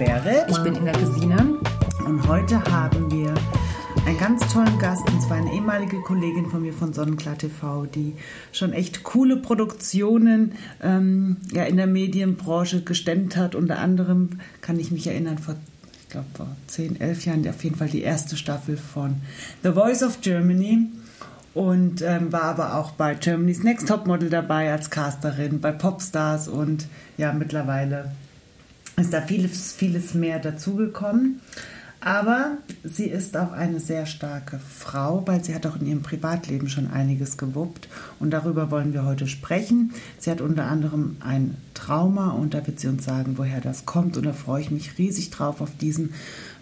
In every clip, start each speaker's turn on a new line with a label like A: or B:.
A: Berit.
B: Ich bin Inga Gesine.
A: Und heute haben wir einen ganz tollen Gast, und zwar eine ehemalige Kollegin von mir von Sonnenklar TV, die schon echt coole Produktionen ähm, ja, in der Medienbranche gestemmt hat. Unter anderem kann ich mich erinnern, vor, ich glaube, vor 10, 11 Jahren auf jeden Fall die erste Staffel von The Voice of Germany und ähm, war aber auch bei Germany's Next Topmodel dabei als Casterin, bei Popstars und ja, mittlerweile ist da vieles, vieles mehr dazugekommen. Aber sie ist auch eine sehr starke Frau, weil sie hat auch in ihrem Privatleben schon einiges gewuppt. Und darüber wollen wir heute sprechen. Sie hat unter anderem ein Trauma und da wird sie uns sagen, woher das kommt. Und da freue ich mich riesig drauf auf diesen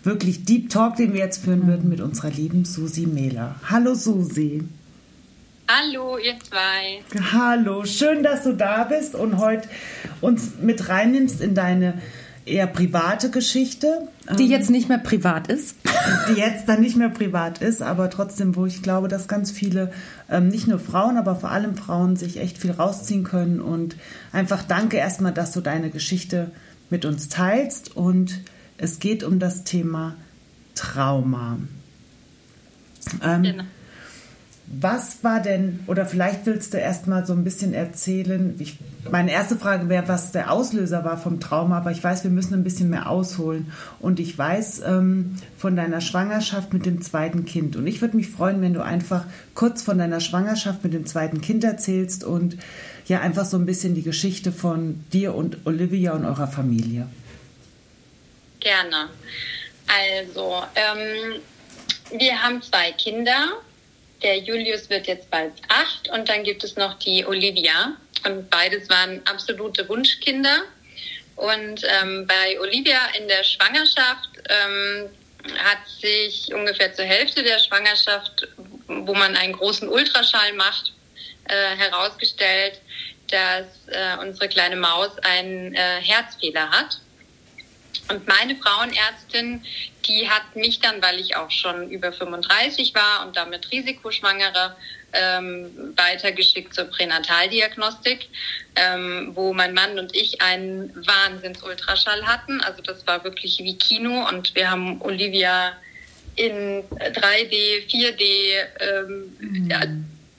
A: wirklich Deep Talk, den wir jetzt führen würden mit unserer lieben Susi Mehler. Hallo Susi.
C: Hallo, ihr zwei.
A: Hallo, schön, dass du da bist und heute uns mit reinnimmst in deine eher private Geschichte.
B: Die ähm, jetzt nicht mehr privat ist.
A: Die jetzt dann nicht mehr privat ist, aber trotzdem, wo ich glaube, dass ganz viele, ähm, nicht nur Frauen, aber vor allem Frauen sich echt viel rausziehen können. Und einfach danke erstmal, dass du deine Geschichte mit uns teilst. Und es geht um das Thema Trauma. Ähm, genau. Was war denn, oder vielleicht willst du erst mal so ein bisschen erzählen, ich, meine erste Frage wäre, was der Auslöser war vom Trauma, aber ich weiß, wir müssen ein bisschen mehr ausholen. Und ich weiß ähm, von deiner Schwangerschaft mit dem zweiten Kind. Und ich würde mich freuen, wenn du einfach kurz von deiner Schwangerschaft mit dem zweiten Kind erzählst und ja einfach so ein bisschen die Geschichte von dir und Olivia und eurer Familie.
C: Gerne. Also, ähm, wir haben zwei Kinder der Julius wird jetzt bald acht und dann gibt es noch die Olivia. Und beides waren absolute Wunschkinder. Und ähm, bei Olivia in der Schwangerschaft ähm, hat sich ungefähr zur Hälfte der Schwangerschaft, wo man einen großen Ultraschall macht, äh, herausgestellt, dass äh, unsere kleine Maus einen äh, Herzfehler hat. Und meine Frauenärztin, die hat mich dann, weil ich auch schon über 35 war und damit Risikoschwangere, ähm, weitergeschickt zur Pränataldiagnostik, ähm, wo mein Mann und ich einen Wahnsinnsultraschall hatten. Also das war wirklich wie Kino und wir haben Olivia in 3D, 4D ähm, mhm. ja,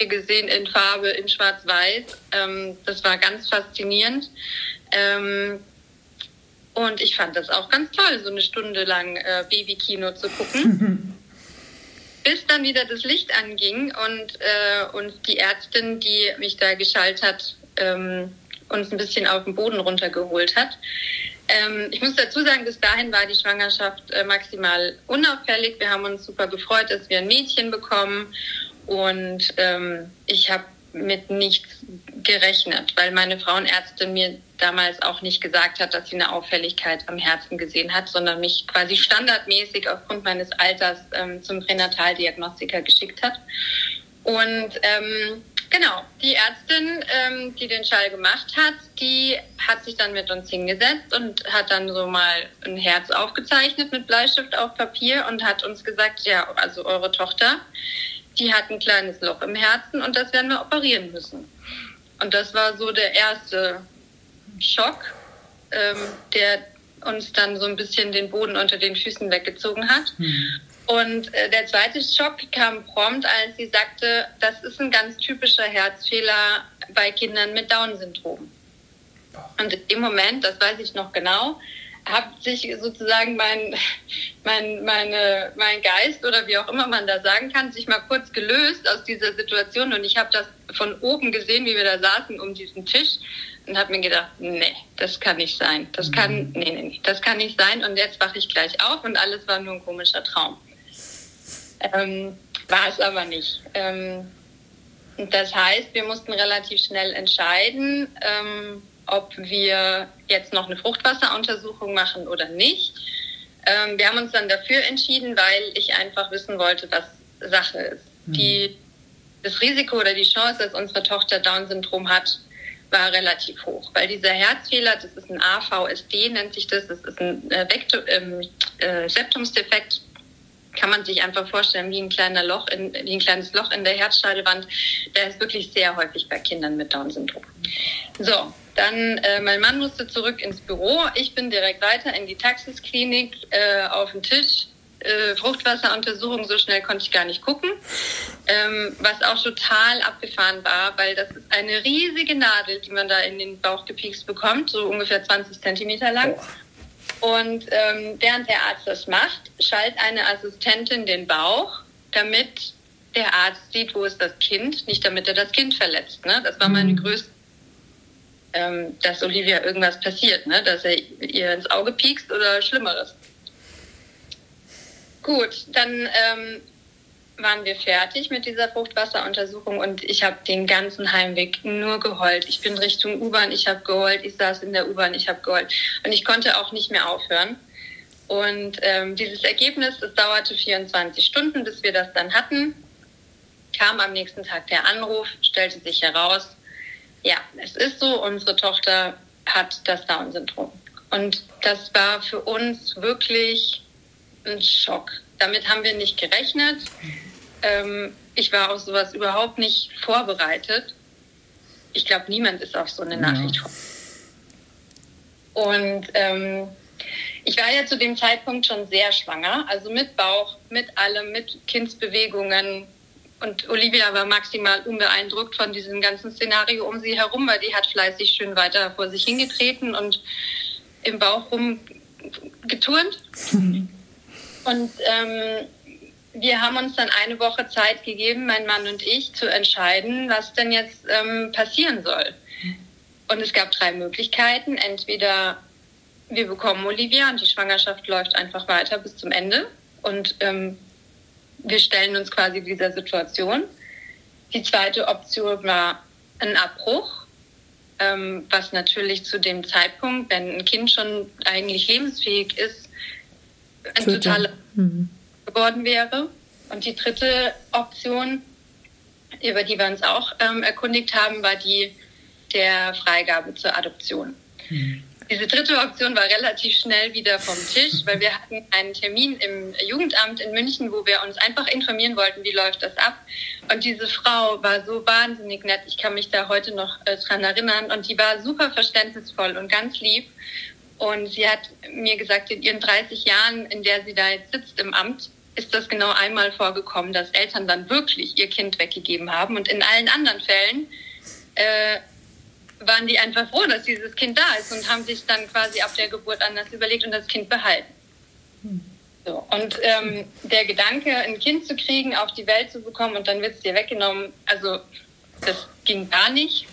C: gesehen, in Farbe, in Schwarz-Weiß. Ähm, das war ganz faszinierend. Ähm, und ich fand das auch ganz toll, so eine Stunde lang äh, Babykino zu gucken. Bis dann wieder das Licht anging und, äh, und die Ärztin, die mich da geschaltet hat, ähm, uns ein bisschen auf den Boden runtergeholt hat. Ähm, ich muss dazu sagen, bis dahin war die Schwangerschaft äh, maximal unauffällig. Wir haben uns super gefreut, dass wir ein Mädchen bekommen. Und ähm, ich habe mit nichts gerechnet, weil meine Frauenärztin mir damals auch nicht gesagt hat, dass sie eine Auffälligkeit am Herzen gesehen hat, sondern mich quasi standardmäßig aufgrund meines Alters ähm, zum Pränataldiagnostiker geschickt hat. Und ähm, genau, die Ärztin, ähm, die den Schall gemacht hat, die hat sich dann mit uns hingesetzt und hat dann so mal ein Herz aufgezeichnet mit Bleistift auf Papier und hat uns gesagt, ja, also eure Tochter, die hat ein kleines Loch im Herzen und das werden wir operieren müssen. Und das war so der erste Schock, ähm, der uns dann so ein bisschen den Boden unter den Füßen weggezogen hat. Mhm. Und äh, der zweite Schock kam prompt, als sie sagte, das ist ein ganz typischer Herzfehler bei Kindern mit Down-Syndrom. Und im Moment, das weiß ich noch genau, hat sich sozusagen mein, mein, meine, mein Geist oder wie auch immer man da sagen kann, sich mal kurz gelöst aus dieser Situation. Und ich habe das von oben gesehen, wie wir da saßen um diesen Tisch und habe mir gedacht, nee, das kann nicht sein. Das kann, mhm. nee, nee, nee, das kann nicht sein. Und jetzt wache ich gleich auf und alles war nur ein komischer Traum. Ähm, war es aber nicht. Ähm, das heißt, wir mussten relativ schnell entscheiden, ähm, ob wir jetzt noch eine Fruchtwasseruntersuchung machen oder nicht. Ähm, wir haben uns dann dafür entschieden, weil ich einfach wissen wollte, was Sache ist. Mhm. Die, das Risiko oder die Chance, dass unsere Tochter Down-Syndrom hat, war relativ hoch, weil dieser Herzfehler, das ist ein AVSD, nennt sich das, das ist ein äh, Vektor, ähm, äh, Septumsdefekt, kann man sich einfach vorstellen, wie ein kleiner Loch, in, wie ein kleines Loch in der Herzscheidewand. Der ist wirklich sehr häufig bei Kindern mit Down-Syndrom. So, Dann, äh, mein Mann musste zurück ins Büro. Ich bin direkt weiter in die Taxisklinik äh, auf den Tisch. Äh, Fruchtwasseruntersuchung, so schnell konnte ich gar nicht gucken. Ähm, was auch total abgefahren war, weil das ist eine riesige Nadel, die man da in den Bauch gepiekst bekommt, so ungefähr 20 Zentimeter lang. Und ähm, während der Arzt das macht, schaltet eine Assistentin den Bauch, damit der Arzt sieht, wo ist das Kind, nicht damit er das Kind verletzt. Ne? Das war meine größte, ähm, dass Olivia irgendwas passiert, ne? dass er ihr ins Auge piekst oder Schlimmeres. Gut, dann ähm, waren wir fertig mit dieser Fruchtwasseruntersuchung und ich habe den ganzen Heimweg nur geheult. Ich bin Richtung U-Bahn, ich habe geheult, ich saß in der U-Bahn, ich habe geheult und ich konnte auch nicht mehr aufhören. Und ähm, dieses Ergebnis, es dauerte 24 Stunden, bis wir das dann hatten. Kam am nächsten Tag der Anruf, stellte sich heraus, ja, es ist so, unsere Tochter hat das Down-Syndrom. Und das war für uns wirklich ein Schock. Damit haben wir nicht gerechnet. Ähm, ich war auf sowas überhaupt nicht vorbereitet. Ich glaube, niemand ist auf so eine Nachricht ja. Und ähm, ich war ja zu dem Zeitpunkt schon sehr schwanger, also mit Bauch, mit allem, mit Kindsbewegungen. Und Olivia war maximal unbeeindruckt von diesem ganzen Szenario um sie herum, weil die hat fleißig schön weiter vor sich hingetreten und im Bauch rumgeturnt. Und ähm, wir haben uns dann eine Woche Zeit gegeben, mein Mann und ich, zu entscheiden, was denn jetzt ähm, passieren soll. Und es gab drei Möglichkeiten. Entweder wir bekommen Olivia und die Schwangerschaft läuft einfach weiter bis zum Ende und ähm, wir stellen uns quasi dieser Situation. Die zweite Option war ein Abbruch, ähm, was natürlich zu dem Zeitpunkt, wenn ein Kind schon eigentlich lebensfähig ist, ein totaler mhm. geworden wäre. Und die dritte Option, über die wir uns auch ähm, erkundigt haben, war die der Freigabe zur Adoption. Mhm. Diese dritte Option war relativ schnell wieder vom Tisch, weil wir hatten einen Termin im Jugendamt in München, wo wir uns einfach informieren wollten, wie läuft das ab. Und diese Frau war so wahnsinnig nett. Ich kann mich da heute noch äh, dran erinnern. Und die war super verständnisvoll und ganz lieb. Und sie hat mir gesagt, in ihren 30 Jahren, in der sie da jetzt sitzt im Amt, ist das genau einmal vorgekommen, dass Eltern dann wirklich ihr Kind weggegeben haben. Und in allen anderen Fällen äh, waren die einfach froh, dass dieses Kind da ist und haben sich dann quasi ab der Geburt anders überlegt und das Kind behalten. So, und ähm, der Gedanke, ein Kind zu kriegen, auf die Welt zu bekommen und dann wird es dir weggenommen, also das ging gar nicht.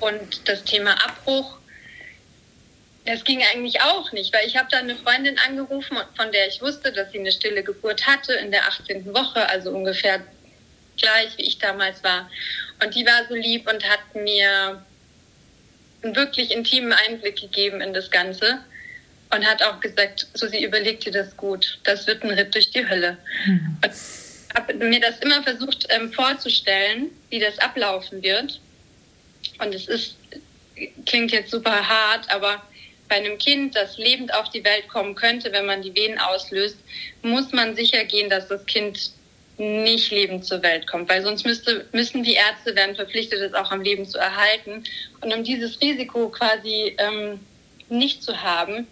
C: Und das Thema Abbruch, das ging eigentlich auch nicht, weil ich habe dann eine Freundin angerufen, von der ich wusste, dass sie eine stille Geburt hatte in der 18. Woche, also ungefähr gleich, wie ich damals war. Und die war so lieb und hat mir einen wirklich intimen Einblick gegeben in das Ganze und hat auch gesagt, so sie überlegt dir das gut, das wird ein Ritt durch die Hölle. Mhm. Und habe mir das immer versucht ähm, vorzustellen, wie das ablaufen wird. Und es ist, klingt jetzt super hart, aber bei einem Kind, das lebend auf die Welt kommen könnte, wenn man die Venen auslöst, muss man sicher gehen, dass das Kind nicht lebend zur Welt kommt, weil sonst müsste, müssen die Ärzte werden verpflichtet, es auch am Leben zu erhalten. Und um dieses Risiko quasi ähm, nicht zu haben,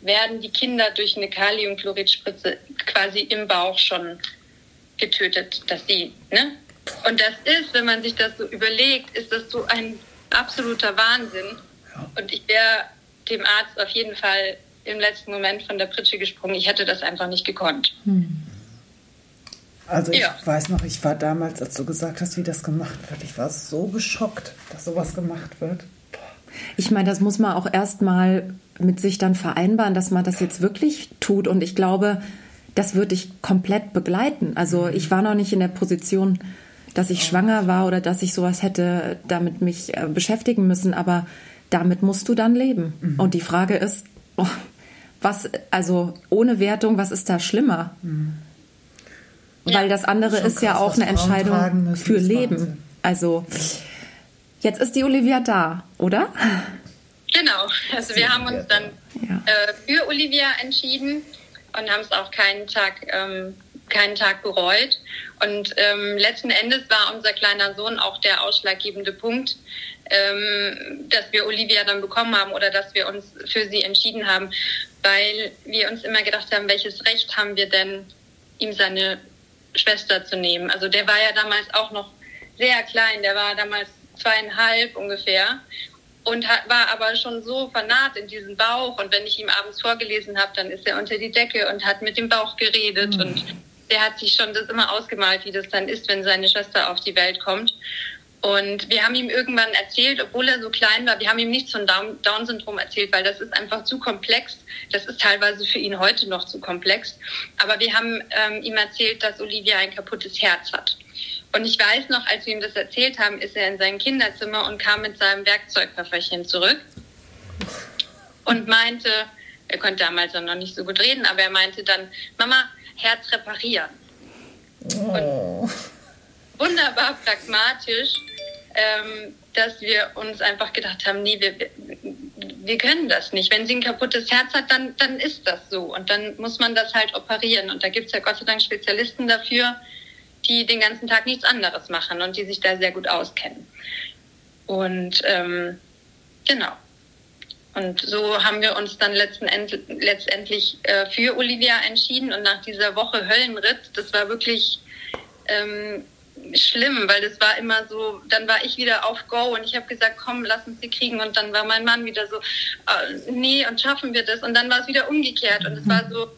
C: werden die Kinder durch eine Kaliumchloridspritze quasi im Bauch schon getötet, dass sie, ne? Und das ist, wenn man sich das so überlegt, ist das so ein absoluter Wahnsinn. Und ich wäre dem Arzt auf jeden Fall im letzten Moment von der Pritsche gesprungen. Ich hätte das einfach nicht gekonnt. Hm.
A: Also ich ja. weiß noch, ich war damals, als du gesagt hast, wie das gemacht wird, ich war so geschockt, dass sowas gemacht wird.
B: Ich meine, das muss man auch erstmal mit sich dann vereinbaren, dass man das jetzt wirklich tut. Und ich glaube, das würde ich komplett begleiten. Also ich war noch nicht in der Position, dass ich schwanger war oder dass ich sowas hätte damit mich äh, beschäftigen müssen. Aber damit musst du dann leben. Mhm. Und die Frage ist, oh, was, also ohne Wertung, was ist da schlimmer? Mhm. Weil das andere ist ja auch eine Entscheidung für Leben. Also jetzt ist die Olivia da, oder?
C: Genau, also wir haben uns dann ja. äh, für Olivia entschieden und haben es auch keinen Tag ähm, keinen Tag bereut. Und ähm, letzten Endes war unser kleiner Sohn auch der ausschlaggebende Punkt, ähm, dass wir Olivia dann bekommen haben oder dass wir uns für sie entschieden haben, weil wir uns immer gedacht haben, welches Recht haben wir denn, ihm seine Schwester zu nehmen. Also der war ja damals auch noch sehr klein, der war damals zweieinhalb ungefähr und hat, war aber schon so vernarrt in diesen Bauch. Und wenn ich ihm abends vorgelesen habe, dann ist er unter die Decke und hat mit dem Bauch geredet. Mhm. Und der hat sich schon das immer ausgemalt, wie das dann ist, wenn seine Schwester auf die Welt kommt. Und wir haben ihm irgendwann erzählt, obwohl er so klein war, wir haben ihm nichts von Down-Syndrom erzählt, weil das ist einfach zu komplex. Das ist teilweise für ihn heute noch zu komplex. Aber wir haben ähm, ihm erzählt, dass Olivia ein kaputtes Herz hat. Und ich weiß noch, als wir ihm das erzählt haben, ist er in sein Kinderzimmer und kam mit seinem Werkzeugköfferchen zurück und meinte, er konnte damals noch nicht so gut reden, aber er meinte dann, Mama, Herz reparieren. Oh. Wunderbar pragmatisch, ähm, dass wir uns einfach gedacht haben, nee, wir, wir können das nicht. Wenn sie ein kaputtes Herz hat, dann, dann ist das so. Und dann muss man das halt operieren. Und da gibt es ja Gott sei Dank Spezialisten dafür, die den ganzen Tag nichts anderes machen und die sich da sehr gut auskennen. Und ähm, genau. Und so haben wir uns dann letzten End, letztendlich äh, für Olivia entschieden. Und nach dieser Woche Höllenritt, das war wirklich ähm, schlimm, weil das war immer so, dann war ich wieder auf Go und ich habe gesagt, komm, lass uns sie kriegen. Und dann war mein Mann wieder so, äh, nee, und schaffen wir das. Und dann war es wieder umgekehrt. Und es war so,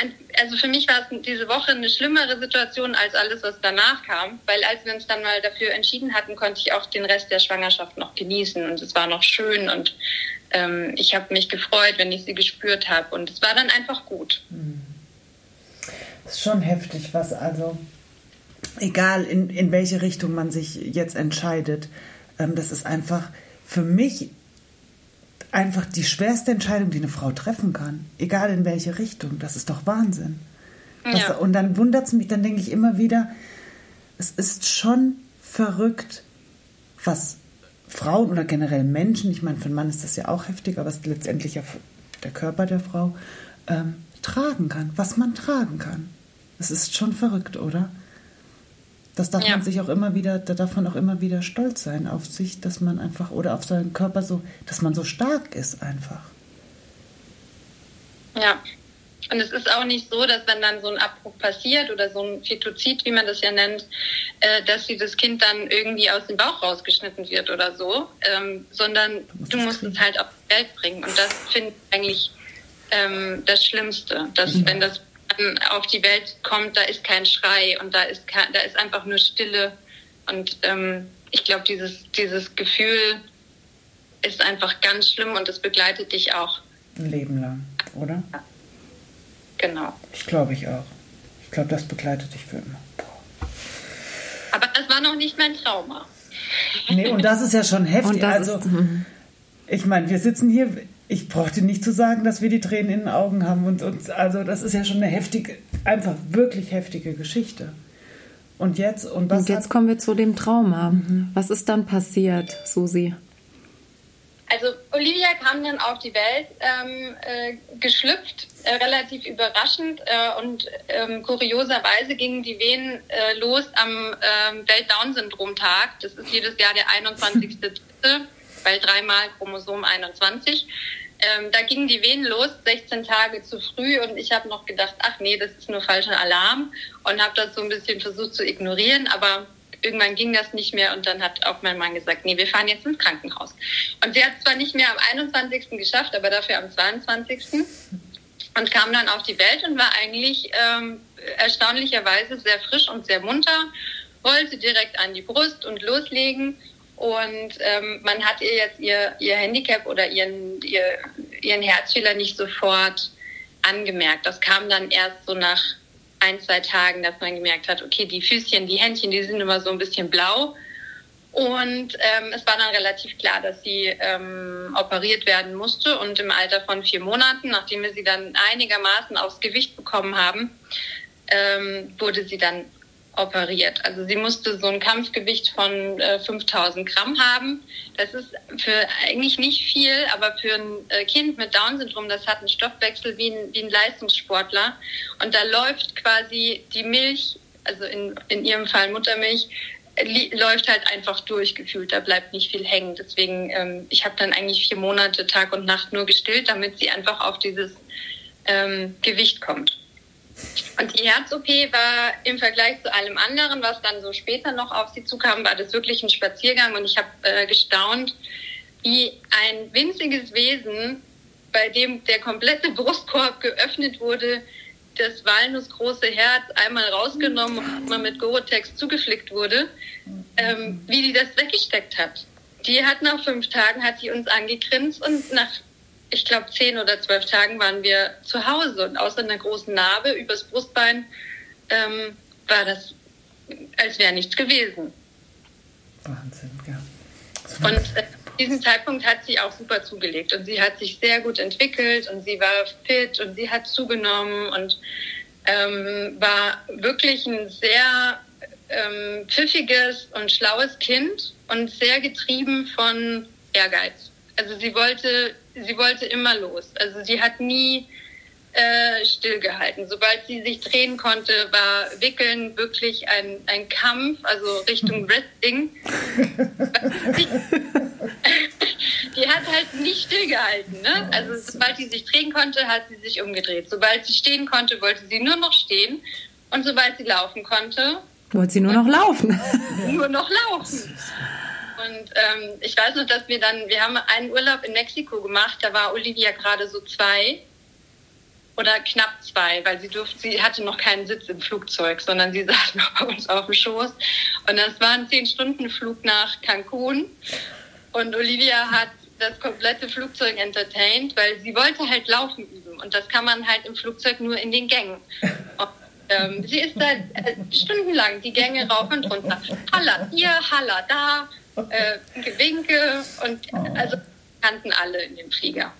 C: ein, also für mich war es diese Woche eine schlimmere Situation als alles, was danach kam, weil als wir uns dann mal dafür entschieden hatten, konnte ich auch den Rest der Schwangerschaft noch genießen und es war noch schön und ähm, ich habe mich gefreut, wenn ich sie gespürt habe und es war dann einfach gut.
A: Das ist schon heftig, was also, egal in, in welche Richtung man sich jetzt entscheidet, ähm, das ist einfach für mich einfach die schwerste Entscheidung, die eine Frau treffen kann. Egal in welche Richtung. Das ist doch Wahnsinn. Ja. und dann wundert es mich, dann denke ich immer wieder, es ist schon verrückt, was Frauen oder generell Menschen, ich meine, für einen Mann ist das ja auch heftig, aber es ist letztendlich ja der Körper der Frau, ähm, tragen kann, was man tragen kann. Es ist schon verrückt, oder? Das darf ja. man sich auch immer wieder, da darf man auch immer wieder stolz sein auf sich, dass man einfach, oder auf seinen Körper so, dass man so stark ist einfach.
C: Ja. Und es ist auch nicht so, dass wenn dann so ein Abbruch passiert oder so ein Fetozid, wie man das ja nennt, äh, dass das Kind dann irgendwie aus dem Bauch rausgeschnitten wird oder so, ähm, sondern du musst es halt auf die Welt bringen. Und das finde ich eigentlich ähm, das Schlimmste, dass mhm. wenn das auf die Welt kommt, da ist kein Schrei und da ist, kein, da ist einfach nur Stille. Und ähm, ich glaube, dieses, dieses Gefühl ist einfach ganz schlimm und es begleitet dich auch.
A: Ein Leben lang, oder?
C: Ja. Genau.
A: Ich glaube ich auch. Ich glaube, das begleitet dich für immer.
C: Aber das war noch nicht mein Trauma.
A: Nee, und das ist ja schon heftig. also, ist, mhm. ich meine, wir sitzen hier, ich brauchte nicht zu sagen, dass wir die Tränen in den Augen haben. Und, und also das ist ja schon eine heftige, einfach wirklich heftige Geschichte. Und jetzt und was?
B: Und jetzt kommen wir zu dem Trauma. Mhm. Was ist dann passiert, Susi?
C: Also Olivia kam dann auf die Welt ähm, äh, geschlüpft, äh, relativ überraschend äh, und ähm, kurioserweise gingen die Wehen äh, los am ähm, Welt-Down-Syndrom-Tag. Das ist jedes Jahr der 21.3., weil dreimal Chromosom 21. Ähm, da gingen die Wehen los, 16 Tage zu früh und ich habe noch gedacht, ach nee, das ist nur falscher Alarm und habe das so ein bisschen versucht zu ignorieren, aber irgendwann ging das nicht mehr und dann hat auch mein Mann gesagt, nee, wir fahren jetzt ins Krankenhaus. Und sie hat zwar nicht mehr am 21. geschafft, aber dafür am 22. und kam dann auf die Welt und war eigentlich ähm, erstaunlicherweise sehr frisch und sehr munter, wollte direkt an die Brust und loslegen und ähm, man hat ihr jetzt ihr, ihr Handicap oder ihren, ihr, ihren Herzfehler nicht sofort angemerkt. Das kam dann erst so nach ein, zwei Tagen, dass man gemerkt hat, okay, die Füßchen, die Händchen, die sind immer so ein bisschen blau. Und ähm, es war dann relativ klar, dass sie ähm, operiert werden musste. Und im Alter von vier Monaten, nachdem wir sie dann einigermaßen aufs Gewicht bekommen haben, ähm, wurde sie dann operiert. Also sie musste so ein Kampfgewicht von äh, 5000 Gramm haben. Das ist für eigentlich nicht viel, aber für ein äh, Kind mit Down-Syndrom, das hat einen Stoffwechsel wie ein, wie ein Leistungssportler. Und da läuft quasi die Milch, also in, in ihrem Fall Muttermilch, läuft halt einfach durchgefühlt, da bleibt nicht viel hängen. Deswegen, ähm, ich habe dann eigentlich vier Monate Tag und Nacht nur gestillt, damit sie einfach auf dieses ähm, Gewicht kommt. Und die Herz-OP war im Vergleich zu allem anderen, was dann so später noch auf sie zukam, war das wirklich ein Spaziergang und ich habe äh, gestaunt, wie ein winziges Wesen, bei dem der komplette Brustkorb geöffnet wurde, das walnussgroße Herz einmal rausgenommen und mal mit Gorotex zugeflickt wurde, ähm, wie die das weggesteckt hat. Die hat nach fünf Tagen, hat sie uns angegrinst und nach, ich glaube, zehn oder zwölf Tagen waren wir zu Hause und außer einer großen Narbe übers Brustbein ähm, war das, als wäre nichts gewesen. Wahnsinn, ja. Und äh, diesem Zeitpunkt hat sie auch super zugelegt und sie hat sich sehr gut entwickelt und sie war fit und sie hat zugenommen und ähm, war wirklich ein sehr ähm, pfiffiges und schlaues Kind und sehr getrieben von Ehrgeiz. Also sie wollte, sie wollte immer los. Also sie hat nie äh, stillgehalten. Sobald sie sich drehen konnte, war Wickeln wirklich ein, ein Kampf, also Richtung Wrestling. die hat halt nicht stillgehalten. Ne? Also sobald sie sich drehen konnte, hat sie sich umgedreht. Sobald sie stehen konnte, wollte sie nur noch stehen. Und sobald sie laufen konnte,
B: wollte sie nur noch laufen.
C: nur noch laufen. Und ähm, ich weiß noch, dass wir dann, wir haben einen Urlaub in Mexiko gemacht, da war Olivia gerade so zwei oder knapp zwei, weil sie durfte, sie hatte noch keinen Sitz im Flugzeug, sondern sie saß noch bei uns auf dem Schoß. Und das war ein zehn Stunden Flug nach Cancun. Und Olivia hat das komplette Flugzeug entertained, weil sie wollte halt laufen üben. Und das kann man halt im Flugzeug nur in den Gängen. Und, ähm, sie ist da äh, stundenlang die Gänge rauf und runter. Halla hier, Halla da, äh, Gewinke und also kannten alle in dem Flieger.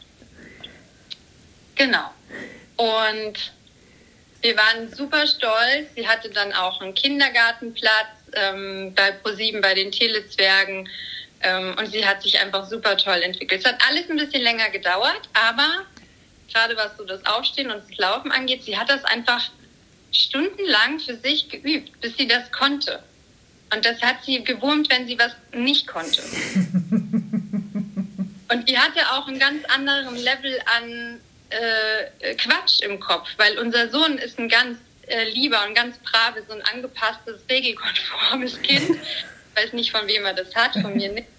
C: Genau. Und wir waren super stolz. Sie hatte dann auch einen Kindergartenplatz ähm, bei ProSieben bei den Telezwergen. Ähm, und sie hat sich einfach super toll entwickelt. Es hat alles ein bisschen länger gedauert, aber gerade was so das Aufstehen und das Laufen angeht, sie hat das einfach stundenlang für sich geübt, bis sie das konnte. Und das hat sie gewurmt, wenn sie was nicht konnte. Und die hatte auch einen ganz anderen Level an äh, Quatsch im Kopf, weil unser Sohn ist ein ganz äh, lieber und ganz braves und angepasstes, regelkonformes Kind. Ich weiß nicht, von wem er das hat, von mir nicht.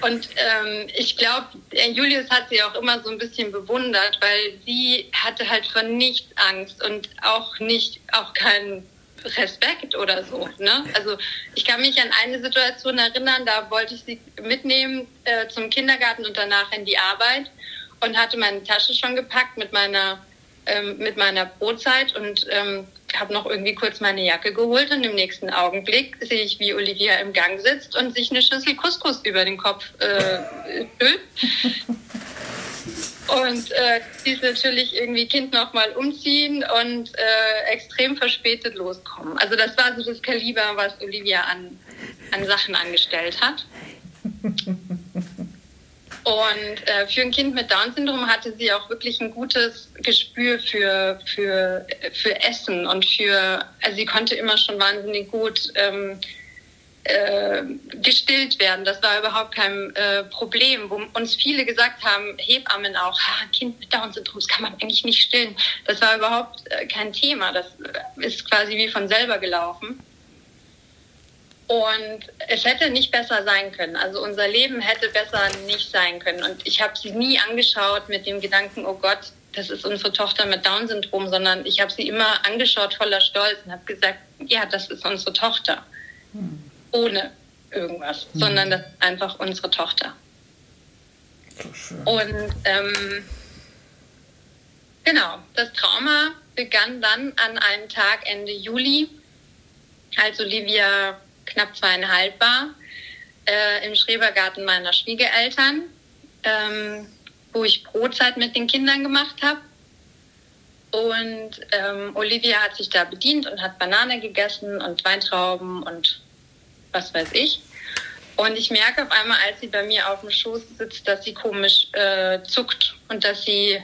C: Und ähm, ich glaube, Julius hat sie auch immer so ein bisschen bewundert, weil sie hatte halt von nichts Angst und auch nicht, auch keinen Respekt oder so. Ne? Also ich kann mich an eine Situation erinnern, da wollte ich sie mitnehmen äh, zum Kindergarten und danach in die Arbeit und hatte meine Tasche schon gepackt mit meiner ähm, mit meiner Brotzeit und ähm, habe noch irgendwie kurz meine Jacke geholt und im nächsten Augenblick sehe ich, wie Olivia im Gang sitzt und sich eine Schüssel Couscous über den Kopf äh, Und äh, sie ist natürlich irgendwie Kind nochmal umziehen und äh, extrem verspätet loskommen. Also das war so das Kaliber, was Olivia an, an Sachen angestellt hat. Und äh, für ein Kind mit Down-Syndrom hatte sie auch wirklich ein gutes Gespür für, für, für Essen und für, also sie konnte immer schon wahnsinnig gut ähm, äh, gestillt werden. Das war überhaupt kein äh, Problem. Wo uns viele gesagt haben, Hebammen auch, ein Kind mit Down-Syndrom, das kann man eigentlich nicht stillen. Das war überhaupt äh, kein Thema. Das äh, ist quasi wie von selber gelaufen. Und es hätte nicht besser sein können. Also unser Leben hätte besser nicht sein können. Und ich habe sie nie angeschaut mit dem Gedanken, oh Gott, das ist unsere Tochter mit Down-Syndrom, sondern ich habe sie immer angeschaut voller Stolz und habe gesagt, ja, das ist unsere Tochter. Hm. Ohne irgendwas, hm. sondern das ist einfach unsere Tochter. So und ähm, genau, das Trauma begann dann an einem Tag Ende Juli, als Olivia knapp zweieinhalb war, äh, im Schrebergarten meiner Schwiegereltern, ähm, wo ich Brotzeit mit den Kindern gemacht habe. Und ähm, Olivia hat sich da bedient und hat Banane gegessen und Weintrauben und was weiß ich. Und ich merke auf einmal, als sie bei mir auf dem Schoß sitzt, dass sie komisch äh, zuckt und dass sie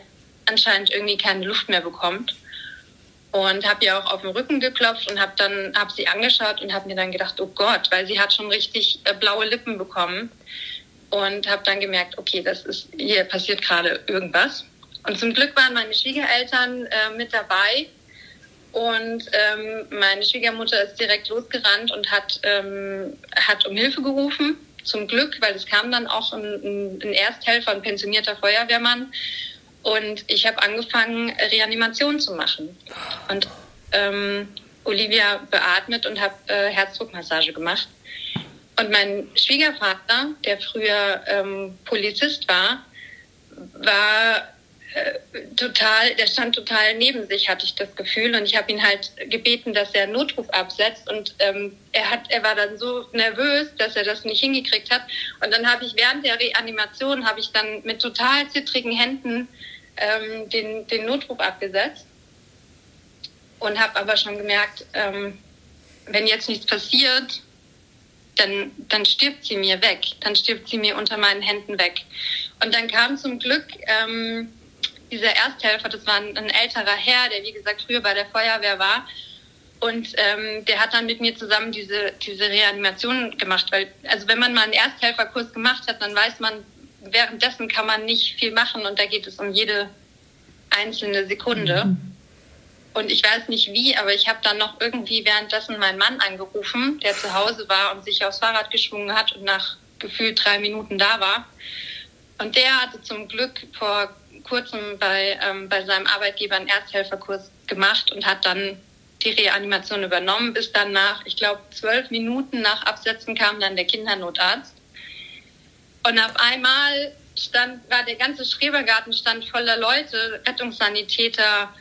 C: anscheinend irgendwie keine Luft mehr bekommt. Und habe ihr auch auf den Rücken geklopft und habe dann hab sie angeschaut und habe mir dann gedacht, oh Gott, weil sie hat schon richtig äh, blaue Lippen bekommen. Und habe dann gemerkt, okay, das ist hier passiert gerade irgendwas. Und zum Glück waren meine Schwiegereltern äh, mit dabei und ähm, meine Schwiegermutter ist direkt losgerannt und hat, ähm, hat um Hilfe gerufen. Zum Glück, weil es kam dann auch ein, ein Ersthelfer, ein pensionierter Feuerwehrmann. Und ich habe angefangen, Reanimation zu machen. Und ähm, Olivia beatmet und habe äh, Herzdruckmassage gemacht. Und mein Schwiegervater, der früher ähm, Polizist war, war total, der stand total neben sich, hatte ich das Gefühl. Und ich habe ihn halt gebeten, dass er einen Notruf absetzt. Und ähm, er hat, er war dann so nervös, dass er das nicht hingekriegt hat. Und dann habe ich während der Reanimation habe ich dann mit total zittrigen Händen ähm, den, den Notruf abgesetzt und habe aber schon gemerkt, ähm, wenn jetzt nichts passiert, dann, dann stirbt sie mir weg, dann stirbt sie mir unter meinen Händen weg. Und dann kam zum Glück ähm, dieser Ersthelfer, das war ein, ein, älterer Herr, der wie gesagt früher bei der Feuerwehr war. Und ähm, der hat dann mit mir zusammen diese, diese Reanimation gemacht, weil, also wenn man mal einen Ersthelferkurs gemacht hat, dann weiß man, währenddessen kann man nicht viel machen und da geht es um jede einzelne Sekunde. Mhm. Und ich weiß nicht wie, aber ich habe dann noch irgendwie währenddessen meinen Mann angerufen, der zu Hause war und sich aufs Fahrrad geschwungen hat und nach gefühlt drei Minuten da war. Und der hatte zum Glück vor kurzem bei, ähm, bei seinem Arbeitgeber einen Ersthelferkurs gemacht und hat dann die Reanimation übernommen, bis dann nach, ich glaube, zwölf Minuten nach Absetzen kam dann der Kindernotarzt. Und auf einmal stand, war der ganze Schrebergarten stand voller Leute, Rettungssanitäter,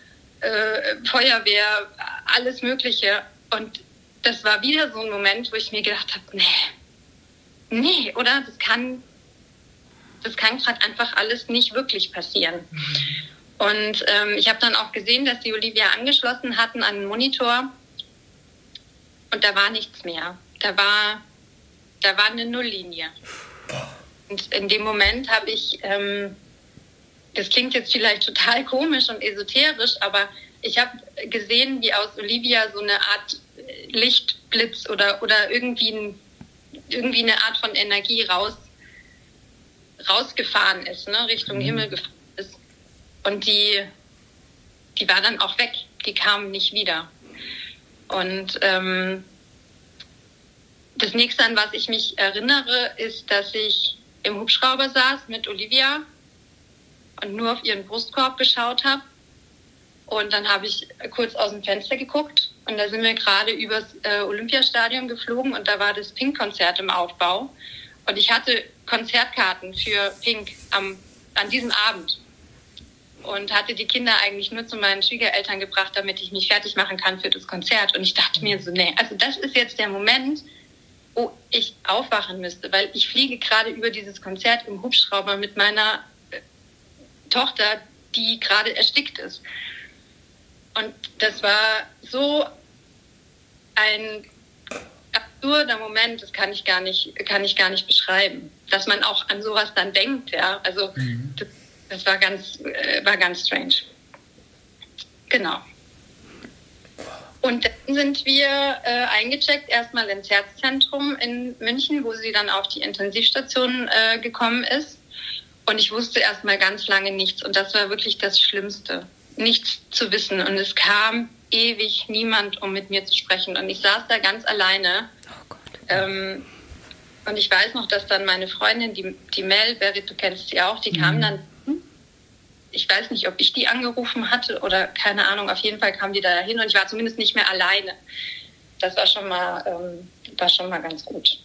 C: äh, Feuerwehr, alles Mögliche. Und das war wieder so ein Moment, wo ich mir gedacht habe, nee, nee, oder? Das kann, das kann gerade einfach alles nicht wirklich passieren. Und ähm, ich habe dann auch gesehen, dass die Olivia angeschlossen hatten an den Monitor und da war nichts mehr. Da war, da war eine Nulllinie. Und in dem Moment habe ich, ähm, das klingt jetzt vielleicht total komisch und esoterisch, aber ich habe gesehen, wie aus Olivia so eine Art Lichtblitz oder, oder irgendwie, ein, irgendwie eine Art von Energie raus rausgefahren ist, ne, Richtung mhm. Himmel gefahren ist. Und die, die war dann auch weg. Die kam nicht wieder. Und ähm, das nächste, an was ich mich erinnere, ist, dass ich im Hubschrauber saß mit Olivia und nur auf ihren Brustkorb geschaut habe. Und dann habe ich kurz aus dem Fenster geguckt und da sind wir gerade übers äh, Olympiastadion geflogen und da war das Pink-Konzert im Aufbau. Und ich hatte Konzertkarten für Pink am, an diesem Abend und hatte die Kinder eigentlich nur zu meinen Schwiegereltern gebracht, damit ich mich fertig machen kann für das Konzert. Und ich dachte mir so, nee, also das ist jetzt der Moment, wo ich aufwachen müsste, weil ich fliege gerade über dieses Konzert im Hubschrauber mit meiner äh, Tochter, die gerade erstickt ist. Und das war so ein absurder Moment, das kann ich gar nicht, kann ich gar nicht beschreiben. Dass man auch an sowas dann denkt, ja. Also mhm. das, das, war ganz, äh, war ganz strange. Genau. Und dann sind wir äh, eingecheckt, erstmal ins Herzzentrum in München, wo sie dann auf die Intensivstation äh, gekommen ist. Und ich wusste erstmal ganz lange nichts. Und das war wirklich das Schlimmste, nichts zu wissen. Und es kam ewig niemand, um mit mir zu sprechen. Und ich saß da ganz alleine. Oh ähm, und ich weiß noch, dass dann meine Freundin, die, die Mel, Berit, du kennst sie auch, die mhm. kam dann. Ich weiß nicht, ob ich die angerufen hatte oder keine Ahnung. Auf jeden Fall kam die da hin und ich war zumindest nicht mehr alleine. Das war schon mal, ähm, war schon mal ganz gut.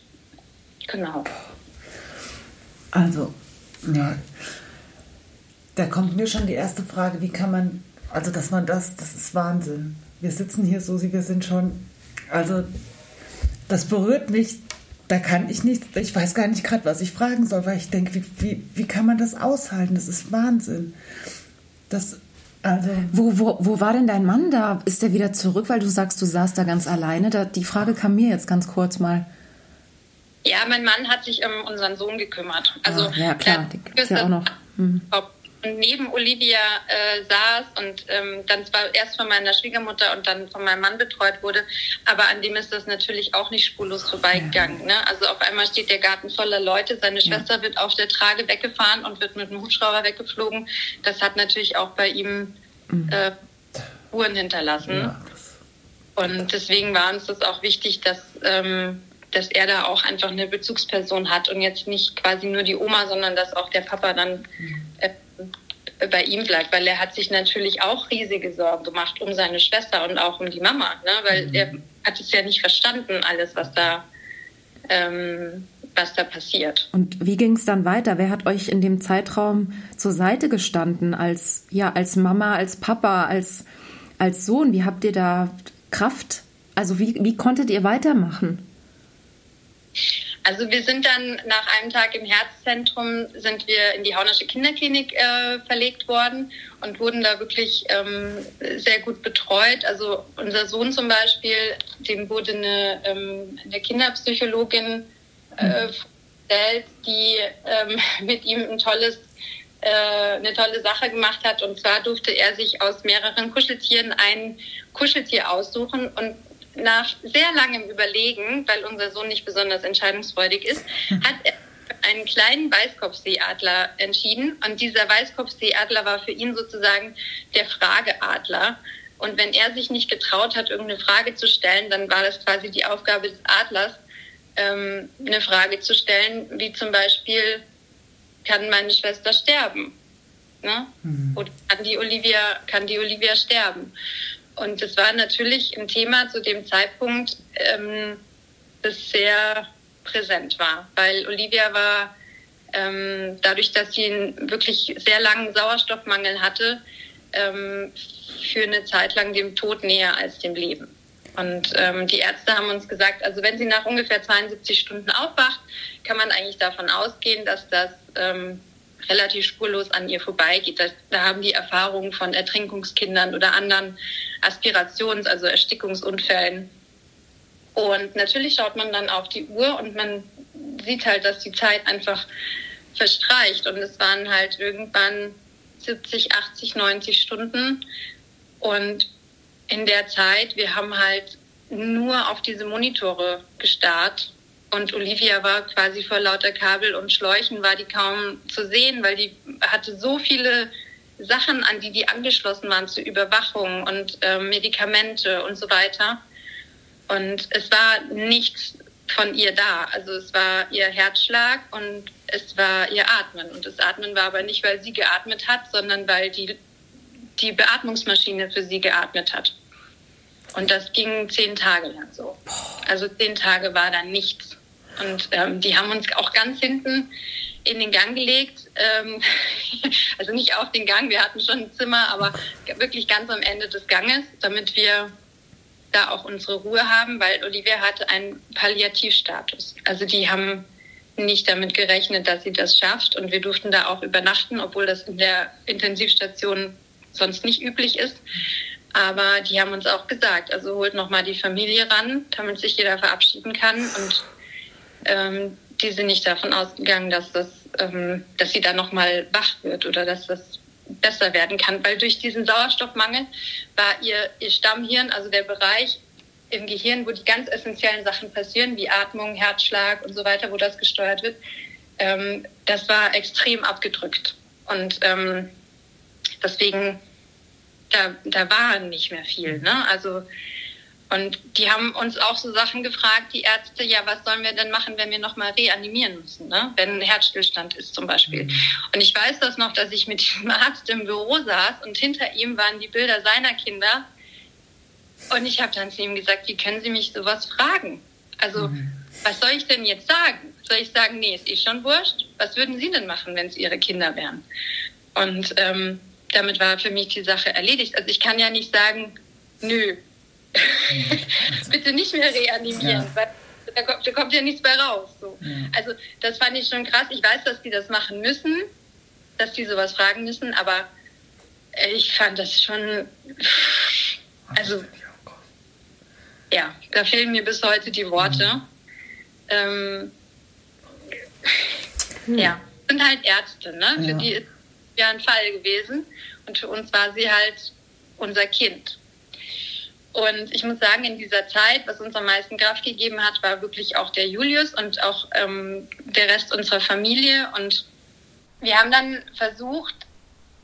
C: Genau.
A: Also, ja. Da kommt mir schon die erste Frage, wie kann man also, dass man das, das ist Wahnsinn. Wir sitzen hier, Susi, wir sind schon, also, das berührt mich. Da kann ich nicht, ich weiß gar nicht gerade, was ich fragen soll, weil ich denke, wie, wie, wie kann man das aushalten? Das ist Wahnsinn. Das,
B: Also. Wo, wo, wo war denn dein Mann da? Ist der wieder zurück, weil du sagst, du saßt da ganz alleine? Da, die Frage kam mir jetzt ganz kurz mal.
C: Ja, mein Mann hat sich um unseren Sohn gekümmert. Also,
B: ah, ja, klar, die gibt's ja auch noch.
C: Hm. Neben Olivia äh, saß und ähm, dann zwar erst von meiner Schwiegermutter und dann von meinem Mann betreut wurde, aber an dem ist das natürlich auch nicht spurlos vorbeigegangen. Ja. Ne? Also auf einmal steht der Garten voller Leute, seine Schwester ja. wird auf der Trage weggefahren und wird mit dem Hubschrauber weggeflogen. Das hat natürlich auch bei ihm mhm. äh, Spuren hinterlassen. Ja. Und deswegen war uns das auch wichtig, dass ähm, dass er da auch einfach eine Bezugsperson hat und jetzt nicht quasi nur die Oma, sondern dass auch der Papa dann äh, bei ihm bleibt, weil er hat sich natürlich auch riesige Sorgen gemacht um seine Schwester und auch um die Mama, ne? weil mhm. er hat es ja nicht verstanden, alles, was da, ähm, was da passiert.
B: Und wie ging es dann weiter? Wer hat euch in dem Zeitraum zur Seite gestanden als, ja, als Mama, als Papa, als, als Sohn? Wie habt ihr da Kraft? Also wie, wie konntet ihr weitermachen?
C: Also wir sind dann nach einem Tag im Herzzentrum sind wir in die Haunersche Kinderklinik äh, verlegt worden und wurden da wirklich ähm, sehr gut betreut. Also unser Sohn zum Beispiel, dem wurde eine, ähm, eine Kinderpsychologin äh, vorgestellt, die ähm, mit ihm ein tolles äh, eine tolle Sache gemacht hat. Und zwar durfte er sich aus mehreren Kuscheltieren ein Kuscheltier aussuchen und nach sehr langem Überlegen, weil unser Sohn nicht besonders entscheidungsfreudig ist, hat er einen kleinen Weißkopfseeadler entschieden. Und dieser Weißkopfseeadler war für ihn sozusagen der Frageadler. Und wenn er sich nicht getraut hat, irgendeine Frage zu stellen, dann war das quasi die Aufgabe des Adlers, ähm, eine Frage zu stellen, wie zum Beispiel, kann meine Schwester sterben? Ne? Mhm. Oder kann die Olivia, kann die Olivia sterben? Und es war natürlich ein Thema zu dem Zeitpunkt, ähm, das sehr präsent war, weil Olivia war ähm, dadurch, dass sie einen wirklich sehr langen Sauerstoffmangel hatte, ähm, für eine Zeit lang dem Tod näher als dem Leben. Und ähm, die Ärzte haben uns gesagt, also wenn sie nach ungefähr 72 Stunden aufwacht, kann man eigentlich davon ausgehen, dass das ähm, relativ spurlos an ihr vorbeigeht. Das, da haben die Erfahrungen von Ertrinkungskindern oder anderen Aspirations-, also Erstickungsunfällen. Und natürlich schaut man dann auf die Uhr und man sieht halt, dass die Zeit einfach verstreicht. Und es waren halt irgendwann 70, 80, 90 Stunden. Und in der Zeit, wir haben halt nur auf diese Monitore gestarrt und Olivia war quasi vor lauter Kabel und Schläuchen, war die kaum zu sehen, weil die hatte so viele Sachen, an die die angeschlossen waren zur Überwachung und äh, Medikamente und so weiter. Und es war nichts von ihr da. Also es war ihr Herzschlag und es war ihr Atmen. Und das Atmen war aber nicht, weil sie geatmet hat, sondern weil die, die Beatmungsmaschine für sie geatmet hat. Und das ging zehn Tage lang so. Also zehn Tage war da nichts. Und ähm, die haben uns auch ganz hinten in den Gang gelegt. Ähm, also nicht auf den Gang, wir hatten schon ein Zimmer, aber wirklich ganz am Ende des Ganges, damit wir da auch unsere Ruhe haben, weil Olivia hatte einen Palliativstatus. Also die haben nicht damit gerechnet, dass sie das schafft und wir durften da auch übernachten, obwohl das in der Intensivstation sonst nicht üblich ist. Aber die haben uns auch gesagt, also holt noch mal die Familie ran, damit sich jeder verabschieden kann und ähm, die sind nicht davon ausgegangen, dass, das, ähm, dass sie da nochmal wach wird oder dass das besser werden kann, weil durch diesen Sauerstoffmangel war ihr, ihr Stammhirn, also der Bereich im Gehirn, wo die ganz essentiellen Sachen passieren, wie Atmung, Herzschlag und so weiter, wo das gesteuert wird, ähm, das war extrem abgedrückt. Und ähm, deswegen, da, da war nicht mehr viel. Ne? Also und die haben uns auch so Sachen gefragt, die Ärzte, ja, was sollen wir denn machen, wenn wir nochmal reanimieren müssen, ne? wenn Herzstillstand ist zum Beispiel. Mhm. Und ich weiß das noch, dass ich mit diesem Arzt im Büro saß und hinter ihm waren die Bilder seiner Kinder. Und ich habe dann zu ihm gesagt, wie können Sie mich sowas fragen? Also, mhm. was soll ich denn jetzt sagen? Soll ich sagen, nee, ist eh schon wurscht? Was würden Sie denn machen, wenn es Ihre Kinder wären? Und ähm, damit war für mich die Sache erledigt. Also ich kann ja nicht sagen, nö, bitte nicht mehr reanimieren, ja. weil da kommt, da kommt, ja nichts mehr raus. So. Ja. Also das fand ich schon krass. Ich weiß, dass die das machen müssen, dass die sowas fragen müssen, aber ich fand das schon, also ja, da fehlen mir bis heute die Worte. Mhm. Ähm, hm. Ja, sind halt Ärzte, ne? Ja. Für die ist ja ein Fall gewesen und für uns war sie halt unser Kind. Und ich muss sagen, in dieser Zeit, was uns am meisten Kraft gegeben hat, war wirklich auch der Julius und auch ähm, der Rest unserer Familie. Und wir haben dann versucht,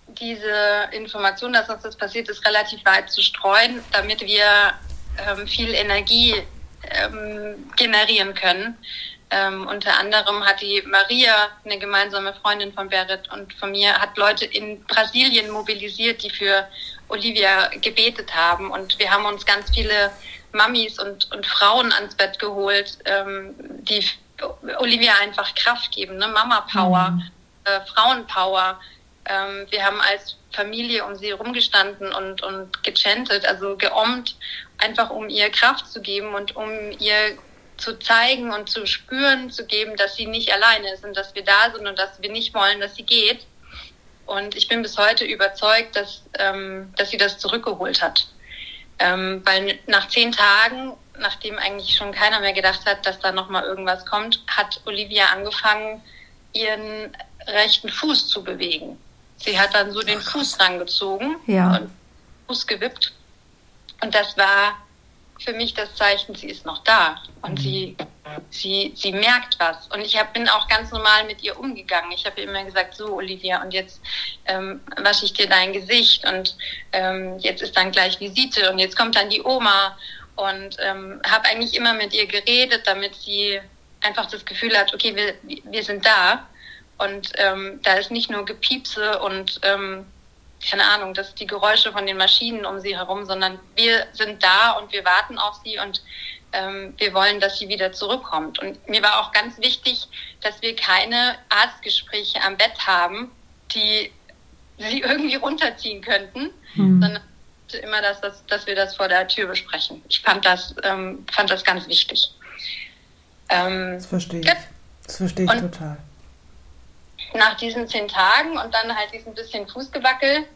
C: diese Information, dass uns das passiert ist, relativ weit zu streuen, damit wir ähm, viel Energie ähm, generieren können. Ähm, unter anderem hat die Maria, eine gemeinsame Freundin von Berit und von mir, hat Leute in Brasilien mobilisiert, die für Olivia gebetet haben. Und wir haben uns ganz viele Mamis und, und Frauen ans Bett geholt, ähm, die Olivia einfach Kraft geben, ne? Mama Power, mhm. äh, Frauenpower. Ähm, wir haben als Familie um sie rumgestanden und, und gechantet, also geommt, einfach um ihr Kraft zu geben und um ihr zu zeigen und zu spüren zu geben, dass sie nicht alleine ist und dass wir da sind und dass wir nicht wollen, dass sie geht. Und ich bin bis heute überzeugt, dass, ähm, dass sie das zurückgeholt hat. Ähm, weil nach zehn Tagen, nachdem eigentlich schon keiner mehr gedacht hat, dass da nochmal irgendwas kommt, hat Olivia angefangen, ihren rechten Fuß zu bewegen. Sie hat dann so den Fuß rangezogen
B: ja.
C: und Fuß gewippt. Und das war für mich das Zeichen, sie ist noch da und sie, sie, sie merkt was. Und ich hab, bin auch ganz normal mit ihr umgegangen. Ich habe immer gesagt, so Olivia, und jetzt ähm, wasche ich dir dein Gesicht und ähm, jetzt ist dann gleich Visite und jetzt kommt dann die Oma und ähm, habe eigentlich immer mit ihr geredet, damit sie einfach das Gefühl hat, okay, wir, wir sind da. Und ähm, da ist nicht nur Gepiepse und ähm, keine Ahnung, das die Geräusche von den Maschinen um sie herum, sondern wir sind da und wir warten auf sie und ähm, wir wollen, dass sie wieder zurückkommt. Und mir war auch ganz wichtig, dass wir keine Arztgespräche am Bett haben, die sie irgendwie runterziehen könnten, mhm. sondern immer, dass, das, dass wir das vor der Tür besprechen. Ich fand das, ähm, fand das ganz wichtig.
A: Ähm, das verstehe ich. Das verstehe ich total
C: nach diesen zehn Tagen und dann halt diesen bisschen Fußgewackel,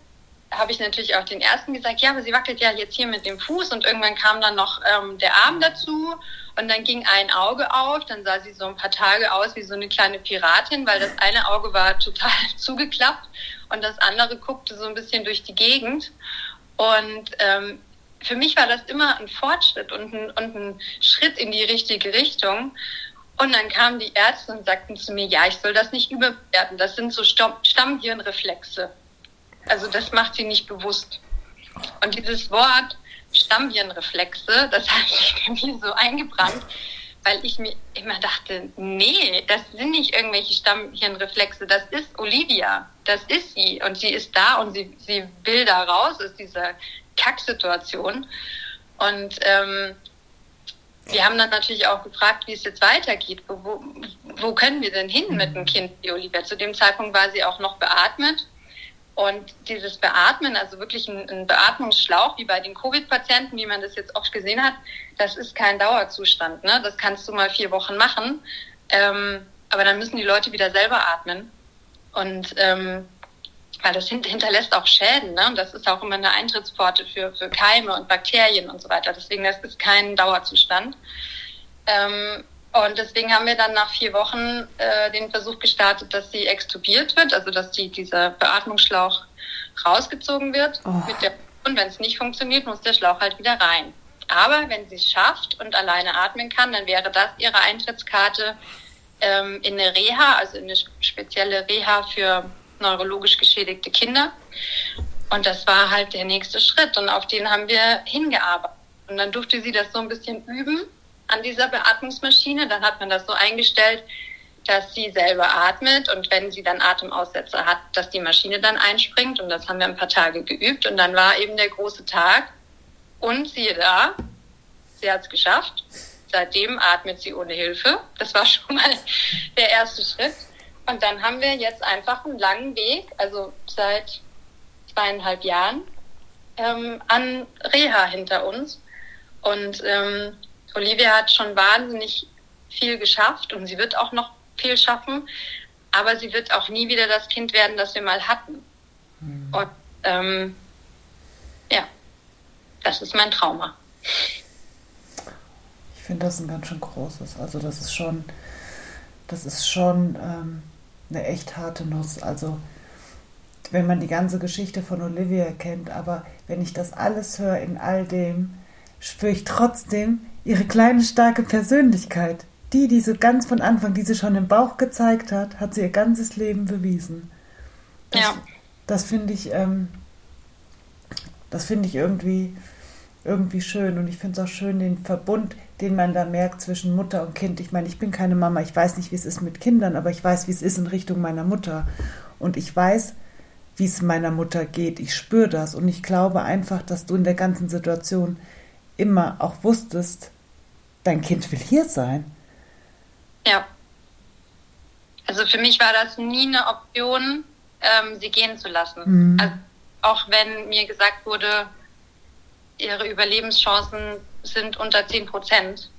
C: habe ich natürlich auch den ersten gesagt, ja, aber sie wackelt ja jetzt hier mit dem Fuß und irgendwann kam dann noch ähm, der Arm dazu und dann ging ein Auge auf, dann sah sie so ein paar Tage aus wie so eine kleine Piratin, weil das eine Auge war total zugeklappt und das andere guckte so ein bisschen durch die Gegend und ähm, für mich war das immer ein Fortschritt und ein, und ein Schritt in die richtige Richtung. Und dann kamen die Ärzte und sagten zu mir, ja, ich soll das nicht überwerten. Das sind so Stammhirnreflexe. Also das macht sie nicht bewusst. Und dieses Wort Stammhirnreflexe, das hat sich bei mir so eingebrannt, weil ich mir immer dachte, nee, das sind nicht irgendwelche Stammhirnreflexe, das ist Olivia, das ist sie und sie ist da und sie, sie will da raus aus dieser Kacksituation. Und ähm, wir haben dann natürlich auch gefragt, wie es jetzt weitergeht. Wo, wo können wir denn hin mit dem Kind, die Olivia? Zu dem Zeitpunkt war sie auch noch beatmet. Und dieses Beatmen, also wirklich ein, ein Beatmungsschlauch, wie bei den Covid-Patienten, wie man das jetzt oft gesehen hat, das ist kein Dauerzustand. Ne? Das kannst du mal vier Wochen machen. Ähm, aber dann müssen die Leute wieder selber atmen. Und ähm, weil das hinterlässt auch Schäden. Ne? Und das ist auch immer eine Eintrittspforte für, für Keime und Bakterien und so weiter. Deswegen, das ist kein Dauerzustand. Ähm, und deswegen haben wir dann nach vier Wochen äh, den Versuch gestartet, dass sie extubiert wird, also dass die, dieser Beatmungsschlauch rausgezogen wird. Oh. Und wenn es nicht funktioniert, muss der Schlauch halt wieder rein. Aber wenn sie es schafft und alleine atmen kann, dann wäre das ihre Eintrittskarte ähm, in eine Reha, also in eine spezielle Reha für neurologisch geschädigte Kinder. Und das war halt der nächste Schritt und auf den haben wir hingearbeitet. Und dann durfte sie das so ein bisschen üben an dieser Beatmungsmaschine. Dann hat man das so eingestellt, dass sie selber atmet und wenn sie dann Atemaussetzer hat, dass die Maschine dann einspringt. Und das haben wir ein paar Tage geübt. Und dann war eben der große Tag. Und siehe da, sie hat es geschafft. Seitdem atmet sie ohne Hilfe. Das war schon mal der erste Schritt. Und dann haben wir jetzt einfach einen langen Weg, also seit zweieinhalb Jahren, ähm, an Reha hinter uns. Und ähm, Olivia hat schon wahnsinnig viel geschafft und sie wird auch noch viel schaffen, aber sie wird auch nie wieder das Kind werden, das wir mal hatten. Mhm. Und ähm, ja, das ist mein Trauma.
A: Ich finde das ein ganz schön großes. Also das ist schon, das ist schon ähm, eine echt harte Nuss. Also wenn man die ganze Geschichte von Olivia kennt, aber wenn ich das alles höre in all dem, spüre ich trotzdem ihre kleine starke Persönlichkeit. Die, die so ganz von Anfang, die sie schon im Bauch gezeigt hat, hat sie ihr ganzes Leben bewiesen. Das, ja. Das finde ich, ähm, das finde ich irgendwie, irgendwie schön. Und ich finde es auch schön, den Verbund, den man da merkt zwischen Mutter und Kind. Ich meine, ich bin keine Mama, ich weiß nicht, wie es ist mit Kindern, aber ich weiß, wie es ist in Richtung meiner Mutter. Und ich weiß, wie es meiner Mutter geht. Ich spüre das. Und ich glaube einfach, dass du in der ganzen Situation immer auch wusstest, dein Kind will hier sein.
C: Ja. Also für mich war das nie eine Option, ähm, sie gehen zu lassen. Mhm. Also auch wenn mir gesagt wurde, ihre Überlebenschancen sind unter 10 Prozent.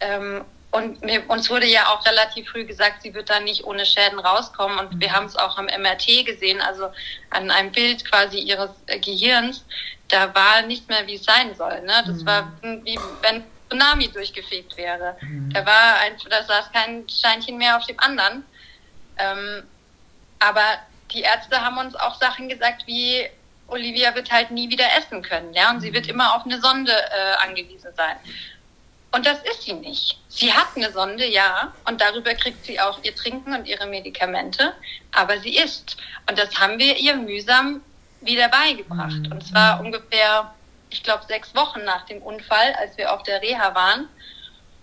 C: Ähm, und mir, uns wurde ja auch relativ früh gesagt, sie wird da nicht ohne Schäden rauskommen. Und mhm. wir haben es auch am MRT gesehen, also an einem Bild quasi ihres äh, Gehirns. Da war nichts mehr, wie es sein soll. Ne? Das mhm. war wie wenn Tsunami durchgefegt wäre. Mhm. Da war ein, da saß kein Scheinchen mehr auf dem anderen. Ähm, aber die Ärzte haben uns auch Sachen gesagt wie, Olivia wird halt nie wieder essen können, ja, und sie wird mhm. immer auf eine Sonde äh, angewiesen sein. Und das ist sie nicht. Sie hat eine Sonde, ja, und darüber kriegt sie auch ihr Trinken und ihre Medikamente, aber sie isst. Und das haben wir ihr mühsam wieder beigebracht. Mhm. Und zwar ungefähr, ich glaube, sechs Wochen nach dem Unfall, als wir auf der Reha waren.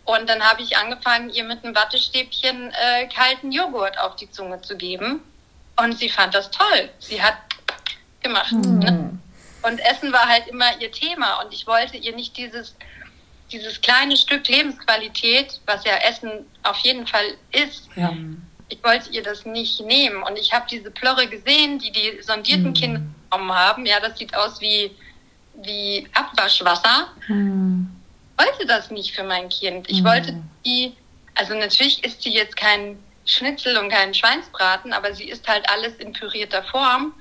C: Und dann habe ich angefangen, ihr mit einem Wattestäbchen äh, kalten Joghurt auf die Zunge zu geben. Und sie fand das toll. Sie hat gemacht. Mhm. Ne? Und Essen war halt immer ihr Thema. Und ich wollte ihr nicht dieses, dieses kleine Stück Lebensqualität, was ja Essen auf jeden Fall ist, ja. ich wollte ihr das nicht nehmen. Und ich habe diese Plörre gesehen, die die sondierten mhm. Kinder bekommen haben. Ja, das sieht aus wie, wie Abwaschwasser. Mhm. Ich wollte das nicht für mein Kind. Ich mhm. wollte die, also natürlich ist sie jetzt kein Schnitzel und keinen Schweinsbraten, aber sie ist halt alles in pürierter Form.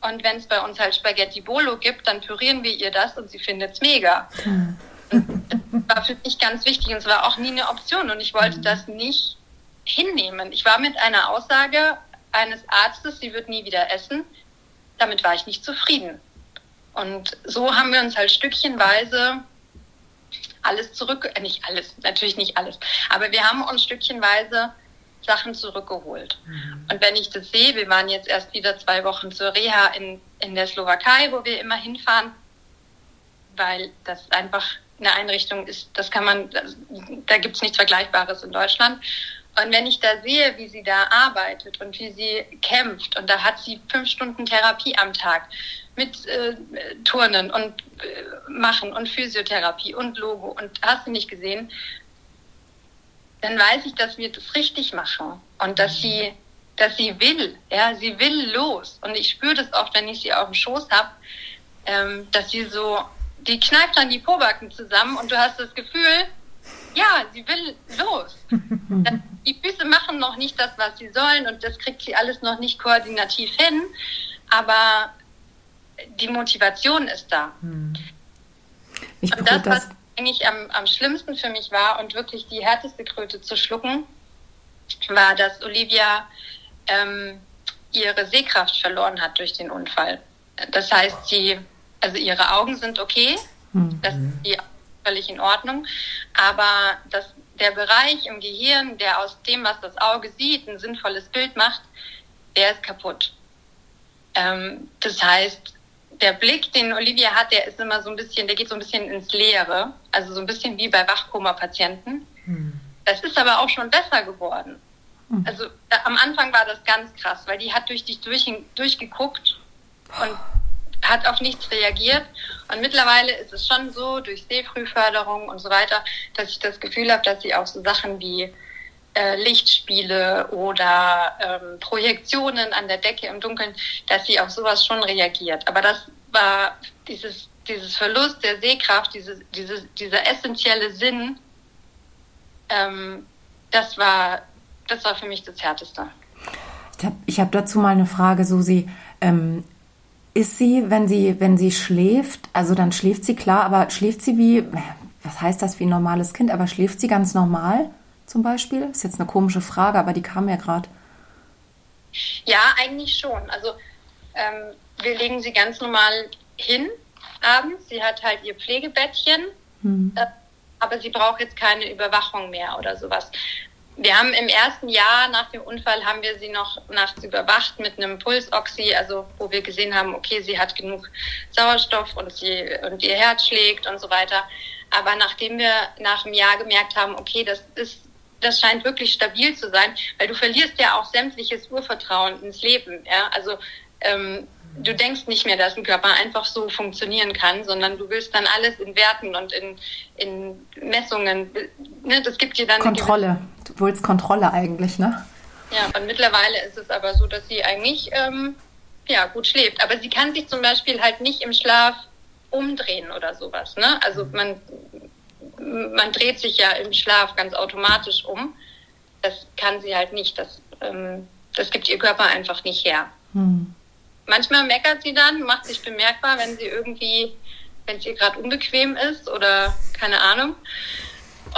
C: Und wenn es bei uns halt Spaghetti Bolo gibt, dann pürieren wir ihr das und sie findet es mega. Mhm. Das war für mich ganz wichtig und es war auch nie eine Option und ich wollte das nicht hinnehmen. Ich war mit einer Aussage eines Arztes, sie wird nie wieder essen. Damit war ich nicht zufrieden. Und so haben wir uns halt stückchenweise alles zurück, äh, nicht alles, natürlich nicht alles, aber wir haben uns stückchenweise Sachen zurückgeholt. Mhm. Und wenn ich das sehe, wir waren jetzt erst wieder zwei Wochen zur Reha in, in der Slowakei, wo wir immer hinfahren, weil das einfach eine Einrichtung ist, das kann man, da gibt es nichts Vergleichbares in Deutschland. Und wenn ich da sehe, wie sie da arbeitet und wie sie kämpft, und da hat sie fünf Stunden Therapie am Tag mit äh, Turnen und äh, Machen und Physiotherapie und Logo und hast du nicht gesehen, dann weiß ich, dass wir das richtig machen und dass sie, dass sie will, ja, sie will los. Und ich spüre das oft, wenn ich sie auf dem Schoß habe, ähm, dass sie so, die kneift dann die Pobacken zusammen und du hast das Gefühl, ja, sie will los. die Füße machen noch nicht das, was sie sollen und das kriegt sie alles noch nicht koordinativ hin, aber die Motivation ist da. Hm. Ich und das, was eigentlich am, am schlimmsten für mich war und wirklich die härteste Kröte zu schlucken, war, dass Olivia ähm, ihre Sehkraft verloren hat durch den Unfall. Das heißt, sie, also ihre Augen sind okay, mhm. das ist völlig in Ordnung, aber das, der Bereich im Gehirn, der aus dem, was das Auge sieht, ein sinnvolles Bild macht, der ist kaputt. Ähm, das heißt, der Blick, den Olivia hat, der ist immer so ein bisschen, der geht so ein bisschen ins Leere. Also so ein bisschen wie bei Wachkoma-Patienten. Hm. Das ist aber auch schon besser geworden. Hm. Also da, am Anfang war das ganz krass, weil die hat durch dich durch, durchgeguckt und hat auf nichts reagiert. Und mittlerweile ist es schon so, durch Sehfrühförderung und so weiter, dass ich das Gefühl habe, dass sie auch so Sachen wie äh, Lichtspiele oder ähm, Projektionen an der Decke im Dunkeln, dass sie auf sowas schon reagiert. Aber das war dieses, dieses Verlust der Sehkraft, diese, diese, dieser essentielle Sinn, ähm, das war, das war für mich das Härteste.
B: Ich habe hab dazu mal eine Frage, Susi. Ähm, ist sie, wenn sie, wenn sie schläft, also dann schläft sie klar, aber schläft sie wie, was heißt das wie ein normales Kind, aber schläft sie ganz normal zum Beispiel? Ist jetzt eine komische Frage, aber die kam ja gerade.
C: Ja, eigentlich schon. Also ähm, wir legen sie ganz normal hin abends. Sie hat halt ihr Pflegebettchen, hm. äh, aber sie braucht jetzt keine Überwachung mehr oder sowas. Wir haben im ersten Jahr nach dem Unfall haben wir sie noch nachts überwacht mit einem Pulsoxy, also wo wir gesehen haben, okay, sie hat genug Sauerstoff und sie und ihr Herz schlägt und so weiter. Aber nachdem wir nach einem Jahr gemerkt haben, okay, das ist das scheint wirklich stabil zu sein, weil du verlierst ja auch sämtliches Urvertrauen ins Leben. Ja? Also ähm, du denkst nicht mehr, dass ein Körper einfach so funktionieren kann, sondern du willst dann alles in Werten und in, in Messungen. Ne, das gibt dir dann
B: Kontrolle. Du willst Kontrolle eigentlich, ne?
C: Ja, und mittlerweile ist es aber so, dass sie eigentlich ähm, ja gut schläft. Aber sie kann sich zum Beispiel halt nicht im Schlaf umdrehen oder sowas. Ne? Also man man dreht sich ja im Schlaf ganz automatisch um. Das kann sie halt nicht. Das, ähm, das gibt ihr Körper einfach nicht her. Hm. Manchmal meckert sie dann, macht sich bemerkbar, wenn sie irgendwie, wenn es ihr gerade unbequem ist oder keine Ahnung.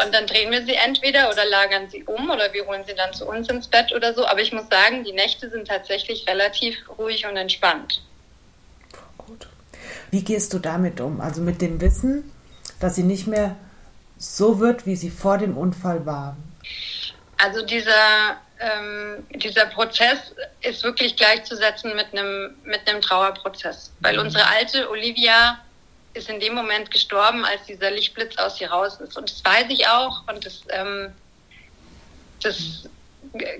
C: Und dann drehen wir sie entweder oder lagern sie um oder wir holen sie dann zu uns ins Bett oder so. Aber ich muss sagen, die Nächte sind tatsächlich relativ ruhig und entspannt.
A: Gut. Wie gehst du damit um? Also mit dem Wissen, dass sie nicht mehr so wird, wie sie vor dem Unfall war?
C: Also dieser, ähm, dieser Prozess ist wirklich gleichzusetzen mit einem, mit einem Trauerprozess. Weil mhm. unsere alte Olivia ist in dem Moment gestorben, als dieser Lichtblitz aus ihr raus ist. Und das weiß ich auch und das, ähm, das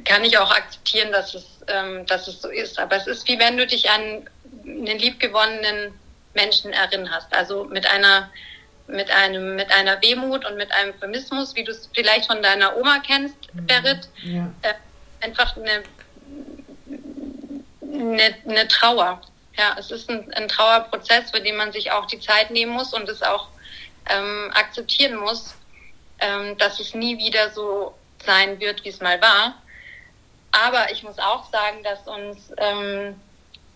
C: kann ich auch akzeptieren, dass es, ähm, dass es so ist. Aber es ist wie wenn du dich an einen liebgewonnenen Menschen erinnerst. Also mit einer mit einem, mit einer Wehmut und mit einem Pessimismus, wie du es vielleicht von deiner Oma kennst, mhm. Berit. Ja. Äh, einfach eine, eine, eine, Trauer. Ja, es ist ein, ein, Trauerprozess, für den man sich auch die Zeit nehmen muss und es auch ähm, akzeptieren muss, ähm, dass es nie wieder so sein wird, wie es mal war. Aber ich muss auch sagen, dass uns ähm,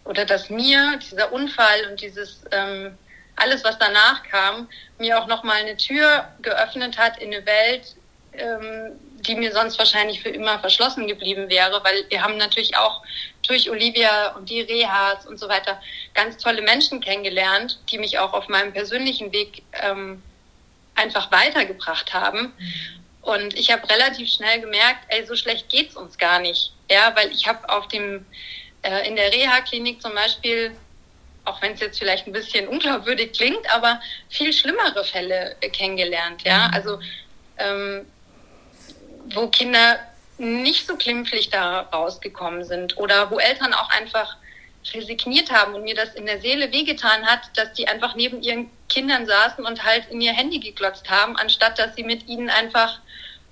C: oder dass mir dieser Unfall und dieses ähm, alles, was danach kam, mir auch nochmal eine Tür geöffnet hat in eine Welt, ähm, die mir sonst wahrscheinlich für immer verschlossen geblieben wäre, weil wir haben natürlich auch durch Olivia und die Rehas und so weiter ganz tolle Menschen kennengelernt, die mich auch auf meinem persönlichen Weg ähm, einfach weitergebracht haben. Und ich habe relativ schnell gemerkt, ey, so schlecht geht's uns gar nicht. Ja, weil ich habe auf dem äh, in der Reha-Klinik zum Beispiel auch wenn es jetzt vielleicht ein bisschen unglaubwürdig klingt, aber viel schlimmere Fälle kennengelernt, ja. Mhm. Also ähm, wo Kinder nicht so glimpflich da rausgekommen sind oder wo Eltern auch einfach resigniert haben und mir das in der Seele wehgetan hat, dass die einfach neben ihren Kindern saßen und halt in ihr Handy geglotzt haben, anstatt dass sie mit ihnen einfach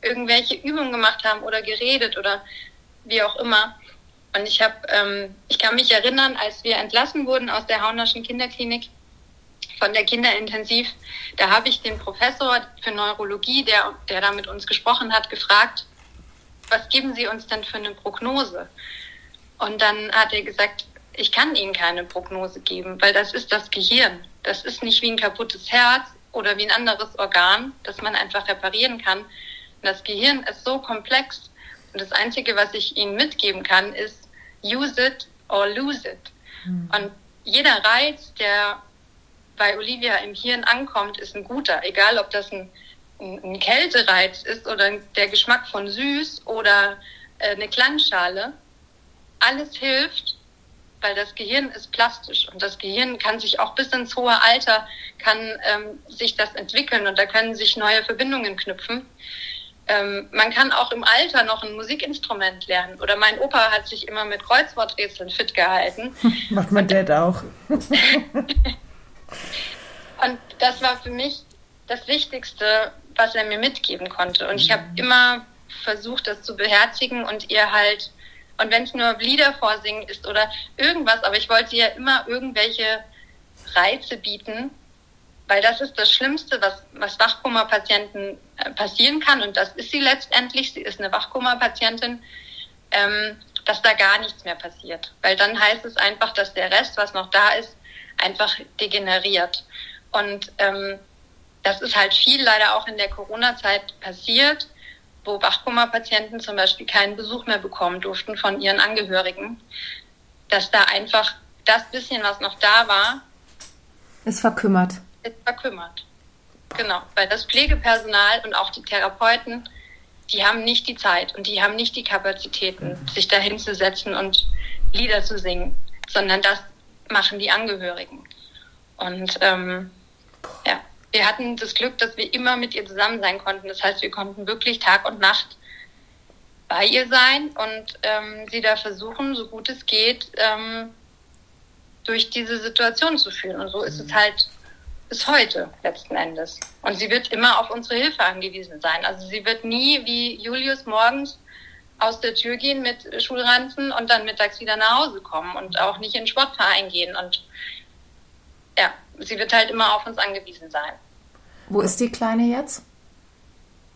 C: irgendwelche Übungen gemacht haben oder geredet oder wie auch immer. Und ich habe, ähm, ich kann mich erinnern, als wir entlassen wurden aus der Haunerschen Kinderklinik von der Kinderintensiv, da habe ich den Professor für Neurologie, der, der da mit uns gesprochen hat, gefragt, was geben Sie uns denn für eine Prognose? Und dann hat er gesagt, ich kann Ihnen keine Prognose geben, weil das ist das Gehirn. Das ist nicht wie ein kaputtes Herz oder wie ein anderes Organ, das man einfach reparieren kann. Das Gehirn ist so komplex. Und das Einzige, was ich Ihnen mitgeben kann, ist, use it or lose it. Mhm. Und jeder Reiz, der bei Olivia im Hirn ankommt, ist ein guter. Egal, ob das ein, ein, ein Kältereiz ist oder der Geschmack von süß oder äh, eine Klangschale. Alles hilft, weil das Gehirn ist plastisch und das Gehirn kann sich auch bis ins hohe Alter kann ähm, sich das entwickeln und da können sich neue Verbindungen knüpfen. Ähm, man kann auch im Alter noch ein Musikinstrument lernen. Oder mein Opa hat sich immer mit Kreuzworträtseln fit gehalten.
A: Macht mein Dad auch. und
C: das war für mich das Wichtigste, was er mir mitgeben konnte. Und ich habe mhm. immer versucht, das zu beherzigen und ihr halt, und wenn es nur Lieder vorsingen ist oder irgendwas, aber ich wollte ihr immer irgendwelche Reize bieten, weil das ist das Schlimmste, was, was Wachkoma-Patienten äh, passieren kann. Und das ist sie letztendlich. Sie ist eine Wachkoma-Patientin, ähm, dass da gar nichts mehr passiert. Weil dann heißt es einfach, dass der Rest, was noch da ist, einfach degeneriert. Und ähm, das ist halt viel leider auch in der Corona-Zeit passiert, wo Wachkoma-Patienten zum Beispiel keinen Besuch mehr bekommen durften von ihren Angehörigen, dass da einfach das bisschen, was noch da war,
B: ist verkümmert.
C: Verkümmert. Genau, weil das Pflegepersonal und auch die Therapeuten, die haben nicht die Zeit und die haben nicht die Kapazitäten, sich da hinzusetzen und Lieder zu singen, sondern das machen die Angehörigen. Und ähm, ja, wir hatten das Glück, dass wir immer mit ihr zusammen sein konnten. Das heißt, wir konnten wirklich Tag und Nacht bei ihr sein und ähm, sie da versuchen, so gut es geht, ähm, durch diese Situation zu führen. Und so ist es halt bis heute letzten Endes. Und sie wird immer auf unsere Hilfe angewiesen sein. Also sie wird nie wie Julius morgens aus der Tür gehen mit Schulranzen und dann mittags wieder nach Hause kommen und auch nicht in den Sportverein gehen. Und ja, sie wird halt immer auf uns angewiesen sein.
B: Wo ist die Kleine jetzt?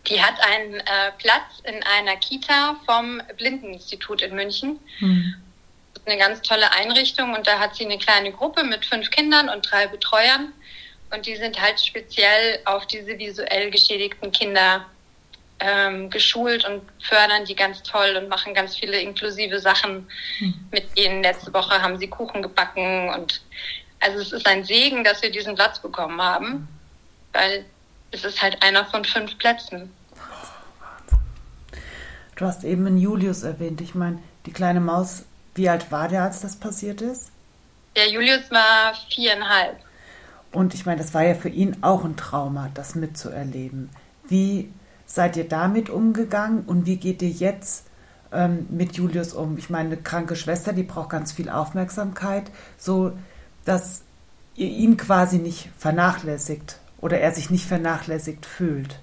C: Die hat einen äh, Platz in einer Kita vom Blindeninstitut in München. Hm. Das ist eine ganz tolle Einrichtung und da hat sie eine kleine Gruppe mit fünf Kindern und drei Betreuern. Und die sind halt speziell auf diese visuell geschädigten Kinder ähm, geschult und fördern die ganz toll und machen ganz viele inklusive Sachen hm. mit denen. Letzte Woche haben sie Kuchen gebacken und also es ist ein Segen, dass wir diesen Platz bekommen haben, weil es ist halt einer von fünf Plätzen.
A: Du hast eben einen Julius erwähnt. Ich meine, die kleine Maus, wie alt war der, als das passiert ist?
C: Der Julius war viereinhalb.
A: Und ich meine, das war ja für ihn auch ein Trauma, das mitzuerleben. Wie seid ihr damit umgegangen und wie geht ihr jetzt ähm, mit Julius um? Ich meine, eine kranke Schwester, die braucht ganz viel Aufmerksamkeit, so dass ihr ihn quasi nicht vernachlässigt oder er sich nicht vernachlässigt fühlt.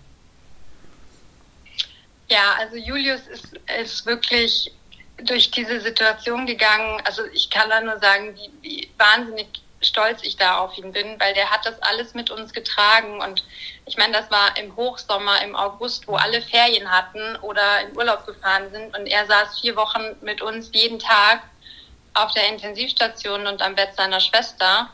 C: Ja, also Julius ist, ist wirklich durch diese Situation gegangen. Also ich kann da nur sagen, wie, wie wahnsinnig stolz ich da auf ihn bin, weil der hat das alles mit uns getragen. Und ich meine, das war im Hochsommer, im August, wo alle Ferien hatten oder in Urlaub gefahren sind. Und er saß vier Wochen mit uns jeden Tag auf der Intensivstation und am Bett seiner Schwester.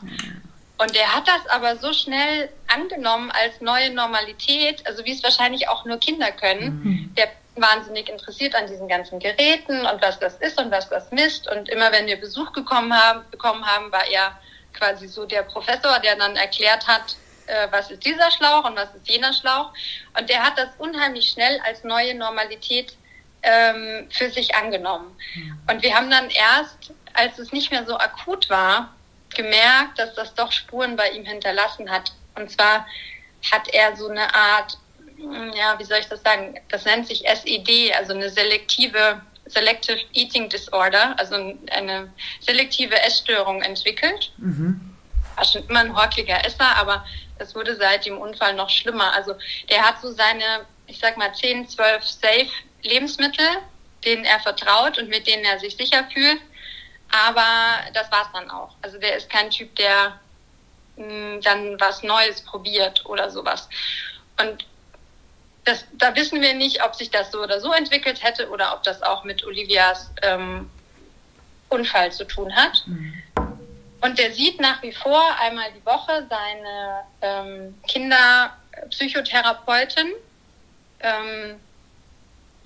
C: Und der hat das aber so schnell angenommen als neue Normalität, also wie es wahrscheinlich auch nur Kinder können. Mhm. Der wahnsinnig interessiert an diesen ganzen Geräten und was das ist und was das misst. Und immer wenn wir Besuch gekommen haben, bekommen haben, war er quasi so der Professor, der dann erklärt hat, äh, was ist dieser Schlauch und was ist jener Schlauch. Und der hat das unheimlich schnell als neue Normalität ähm, für sich angenommen. Und wir haben dann erst, als es nicht mehr so akut war, gemerkt, dass das doch Spuren bei ihm hinterlassen hat. Und zwar hat er so eine Art, ja, wie soll ich das sagen? Das nennt sich SED, also eine selektive Selective Eating Disorder, also eine selektive Essstörung entwickelt. Mhm. War schon immer ein horkliger Esser, aber das wurde seit dem Unfall noch schlimmer. Also der hat so seine, ich sag mal, 10, 12 Safe Lebensmittel, denen er vertraut und mit denen er sich sicher fühlt. Aber das war's dann auch. Also der ist kein Typ, der mh, hm, dann was Neues probiert oder sowas. Und das, da wissen wir nicht, ob sich das so oder so entwickelt hätte oder ob das auch mit Olivias ähm, Unfall zu tun hat. Mhm. Und der sieht nach wie vor einmal die Woche seine ähm, Kinderpsychotherapeutin. Ähm,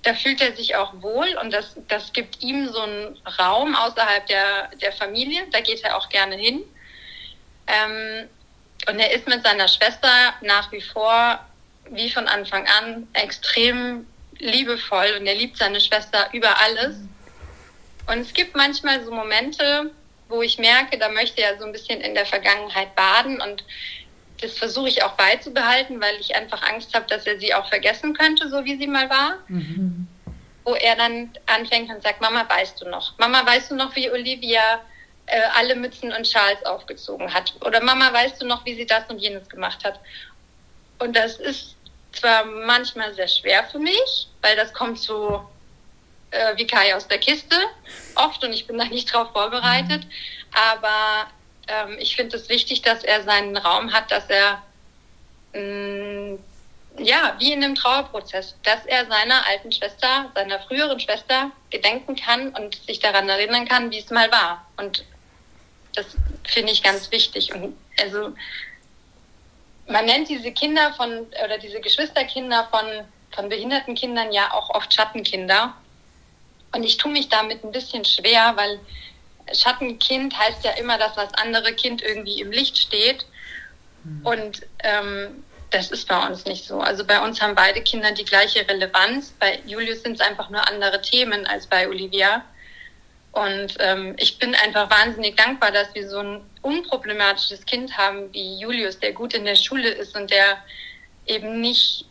C: da fühlt er sich auch wohl und das, das gibt ihm so einen Raum außerhalb der, der Familie. Da geht er auch gerne hin. Ähm, und er ist mit seiner Schwester nach wie vor wie von Anfang an extrem liebevoll und er liebt seine Schwester über alles. Und es gibt manchmal so Momente, wo ich merke, da möchte er so ein bisschen in der Vergangenheit baden und das versuche ich auch beizubehalten, weil ich einfach Angst habe, dass er sie auch vergessen könnte, so wie sie mal war. Mhm. Wo er dann anfängt und sagt, Mama, weißt du noch? Mama, weißt du noch, wie Olivia äh, alle Mützen und Schals aufgezogen hat? Oder Mama, weißt du noch, wie sie das und jenes gemacht hat? Und das ist zwar manchmal sehr schwer für mich, weil das kommt so äh, wie Kai aus der Kiste oft und ich bin da nicht drauf vorbereitet. Mhm. Aber ähm, ich finde es wichtig, dass er seinen Raum hat, dass er mh, mm, ja, wie in einem Trauerprozess, dass er seiner alten Schwester, seiner früheren Schwester gedenken kann und sich daran erinnern kann, wie es mal war. Und das finde ich ganz wichtig. Und also man nennt diese Kinder von oder diese Geschwisterkinder von, von behinderten Kindern ja auch oft Schattenkinder. Und ich tue mich damit ein bisschen schwer, weil Schattenkind heißt ja immer, dass das andere Kind irgendwie im Licht steht. Mhm. Und ähm, das ist bei uns nicht so. Also bei uns haben beide Kinder die gleiche Relevanz. Bei Julius sind es einfach nur andere Themen als bei Olivia. Und ähm, ich bin einfach wahnsinnig dankbar, dass wir so ein unproblematisches Kind haben wie Julius, der gut in der Schule ist und der eben nicht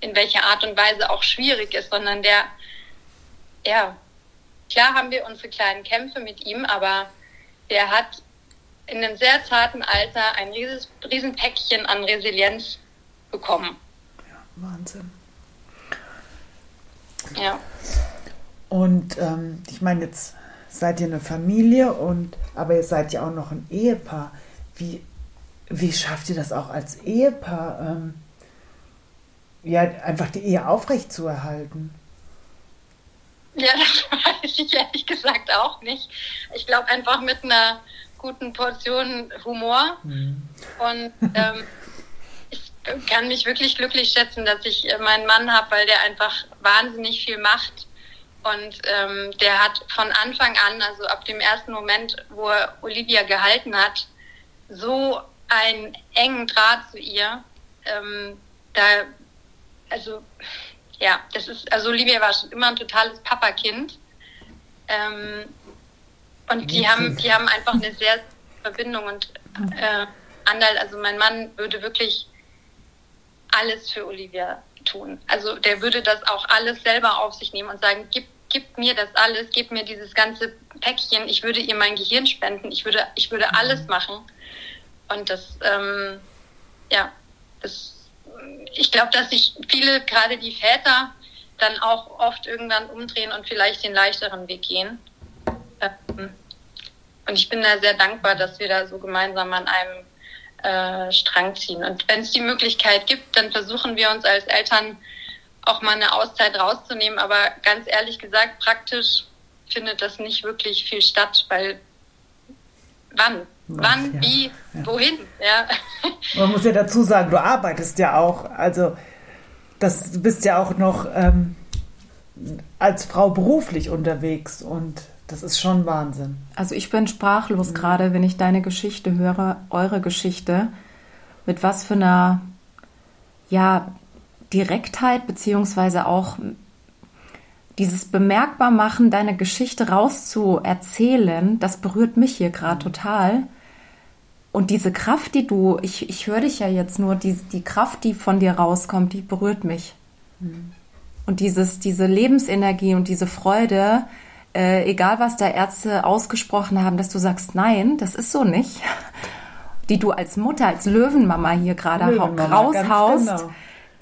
C: in welcher Art und Weise auch schwierig ist, sondern der, ja, klar haben wir unsere kleinen Kämpfe mit ihm, aber der hat in einem sehr zarten Alter ein rieses, riesen Päckchen an Resilienz bekommen.
A: Ja, Wahnsinn.
C: Ja.
A: Und ähm, ich meine, jetzt seid ihr eine Familie und aber ihr seid ja auch noch ein Ehepaar. Wie, wie schafft ihr das auch als Ehepaar, ähm, ja, einfach die Ehe aufrecht zu erhalten?
C: Ja, das weiß ich ehrlich gesagt auch nicht. Ich glaube einfach mit einer guten Portion Humor. Mhm. Und ähm, ich kann mich wirklich glücklich schätzen, dass ich meinen Mann habe, weil der einfach wahnsinnig viel macht und ähm, der hat von Anfang an, also ab dem ersten Moment, wo er Olivia gehalten hat, so einen engen Draht zu ihr. Ähm, da, also ja, das ist, also Olivia war schon immer ein totales Papakind. Ähm, und die haben, die haben einfach eine sehr Verbindung und äh, Andal, also mein Mann würde wirklich alles für Olivia tun. Also der würde das auch alles selber auf sich nehmen und sagen, gib, gib mir das alles, gib mir dieses ganze Päckchen, ich würde ihr mein Gehirn spenden, ich würde, ich würde mhm. alles machen. Und das, ähm, ja, das, ich glaube, dass sich viele, gerade die Väter, dann auch oft irgendwann umdrehen und vielleicht den leichteren Weg gehen. Ähm, und ich bin da sehr dankbar, dass wir da so gemeinsam an einem äh, Strang ziehen. Und wenn es die Möglichkeit gibt, dann versuchen wir uns als Eltern auch mal eine Auszeit rauszunehmen. Aber ganz ehrlich gesagt, praktisch findet das nicht wirklich viel statt, weil wann? Wann, ja, wie, ja. wohin? Ja.
A: Man muss ja dazu sagen, du arbeitest ja auch, also das, du bist ja auch noch ähm, als Frau beruflich unterwegs und das ist schon Wahnsinn.
B: Also ich bin sprachlos mhm. gerade, wenn ich deine Geschichte höre, eure Geschichte, mit was für einer ja, Direktheit beziehungsweise auch dieses Bemerkbarmachen, deine Geschichte rauszuerzählen, das berührt mich hier gerade mhm. total. Und diese Kraft, die du, ich, ich höre dich ja jetzt nur, die, die Kraft, die von dir rauskommt, die berührt mich. Mhm. Und dieses, diese Lebensenergie und diese Freude, äh, egal was da Ärzte ausgesprochen haben, dass du sagst, nein, das ist so nicht, die du als Mutter, als Löwenmama hier gerade raushaust, genau.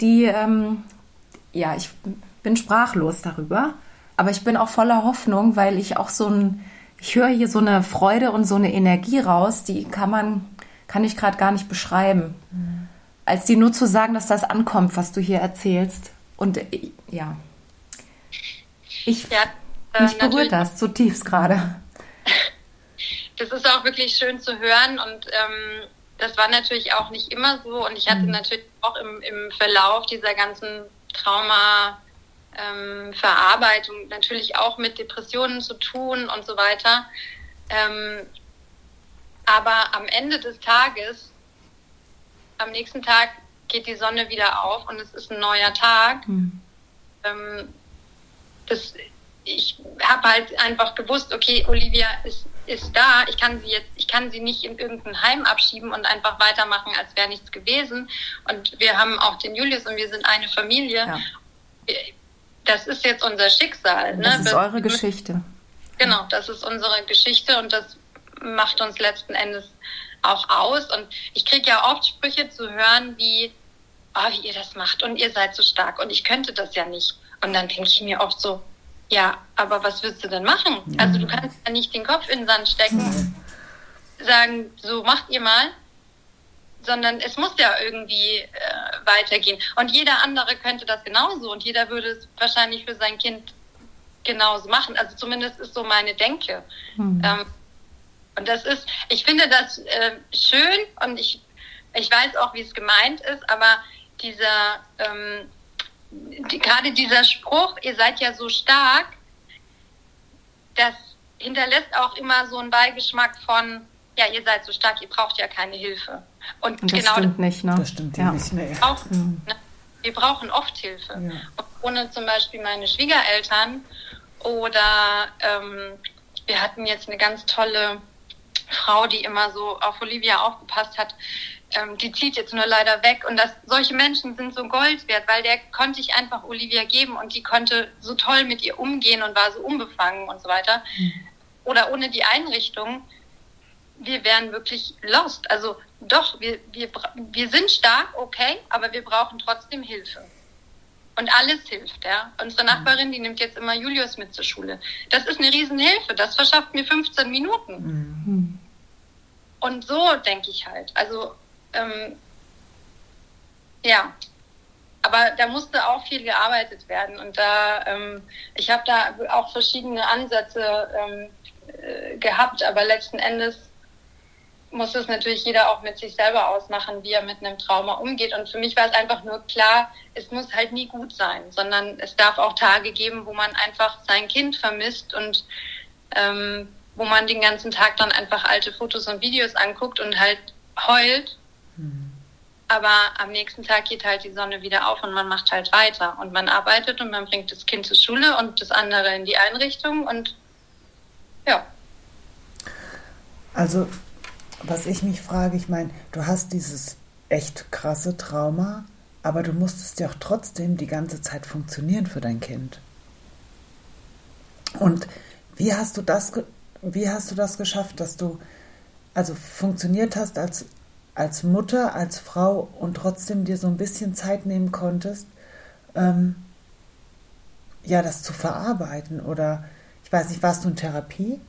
B: die, ähm, ja, ich bin sprachlos darüber, aber ich bin auch voller Hoffnung, weil ich auch so ein, ich höre hier so eine Freude und so eine Energie raus, die kann man, kann ich gerade gar nicht beschreiben. Mhm. Als die nur zu sagen, dass das ankommt, was du hier erzählst. Und äh, ja. Ich, ja, äh, Mich berührt das zutiefst gerade.
C: Das ist auch wirklich schön zu hören und ähm, das war natürlich auch nicht immer so und ich hatte mhm. natürlich auch im, im Verlauf dieser ganzen Trauma-Verarbeitung ähm, natürlich auch mit Depressionen zu tun und so weiter. Ähm, aber am Ende des Tages, am nächsten Tag geht die Sonne wieder auf und es ist ein neuer Tag. Mhm. Ähm, das ich habe halt einfach gewusst, okay, Olivia ist, ist da, ich kann sie jetzt, ich kann sie nicht in irgendein Heim abschieben und einfach weitermachen, als wäre nichts gewesen. Und wir haben auch den Julius und wir sind eine Familie. Ja. Das ist jetzt unser Schicksal.
B: Ne? Das ist eure Geschichte.
C: Genau, das ist unsere Geschichte und das macht uns letzten Endes auch aus. Und ich kriege ja oft Sprüche zu hören wie, oh, wie ihr das macht und ihr seid so stark und ich könnte das ja nicht. Und dann denke ich mir oft so, ja, aber was willst du denn machen? Ja. Also du kannst ja nicht den Kopf in den Sand stecken, sagen, so macht ihr mal, sondern es muss ja irgendwie äh, weitergehen. Und jeder andere könnte das genauso und jeder würde es wahrscheinlich für sein Kind genauso machen. Also zumindest ist so meine Denke. Mhm. Ähm, Und das ist, ich finde das äh, schön und ich, ich weiß auch, wie es gemeint ist, aber dieser, ähm, die, gerade dieser Spruch, ihr seid ja so stark, das hinterlässt auch immer so einen Beigeschmack von, ja, ihr seid so stark, ihr braucht ja keine Hilfe.
B: Und, und das genau stimmt nicht, ne?
A: Das stimmt ja nicht mehr.
C: Auch, mhm. ne? Wir brauchen oft Hilfe. Ja. Und ohne zum Beispiel meine Schwiegereltern oder ähm, wir hatten jetzt eine ganz tolle Frau, die immer so auf Olivia aufgepasst hat, ähm, die zieht jetzt nur leider weg. Und das, solche Menschen sind so Gold wert, weil der konnte ich einfach Olivia geben und die konnte so toll mit ihr umgehen und war so unbefangen und so weiter. Mhm. Oder ohne die Einrichtung, wir wären wirklich lost. Also doch, wir, wir, wir sind stark, okay, aber wir brauchen trotzdem Hilfe. Und alles hilft, ja. Unsere Nachbarin, die nimmt jetzt immer Julius mit zur Schule. Das ist eine Riesenhilfe. Das verschafft mir 15 Minuten. Mhm. Und so denke ich halt. Also, ähm, ja. Aber da musste auch viel gearbeitet werden. Und da, ähm, ich habe da auch verschiedene Ansätze ähm, äh, gehabt, aber letzten Endes muss es natürlich jeder auch mit sich selber ausmachen, wie er mit einem Trauma umgeht. Und für mich war es einfach nur klar, es muss halt nie gut sein, sondern es darf auch Tage geben, wo man einfach sein Kind vermisst und ähm, wo man den ganzen Tag dann einfach alte Fotos und Videos anguckt und halt heult. Mhm. Aber am nächsten Tag geht halt die Sonne wieder auf und man macht halt weiter und man arbeitet und man bringt das Kind zur Schule und das andere in die Einrichtung und ja.
A: Also was ich mich frage, ich meine, du hast dieses echt krasse Trauma, aber du musstest ja auch trotzdem die ganze Zeit funktionieren für dein Kind. Und wie hast du das, wie hast du das geschafft, dass du also funktioniert hast als, als Mutter, als Frau und trotzdem dir so ein bisschen Zeit nehmen konntest, ähm, ja, das zu verarbeiten? Oder ich weiß nicht, warst du in Therapie?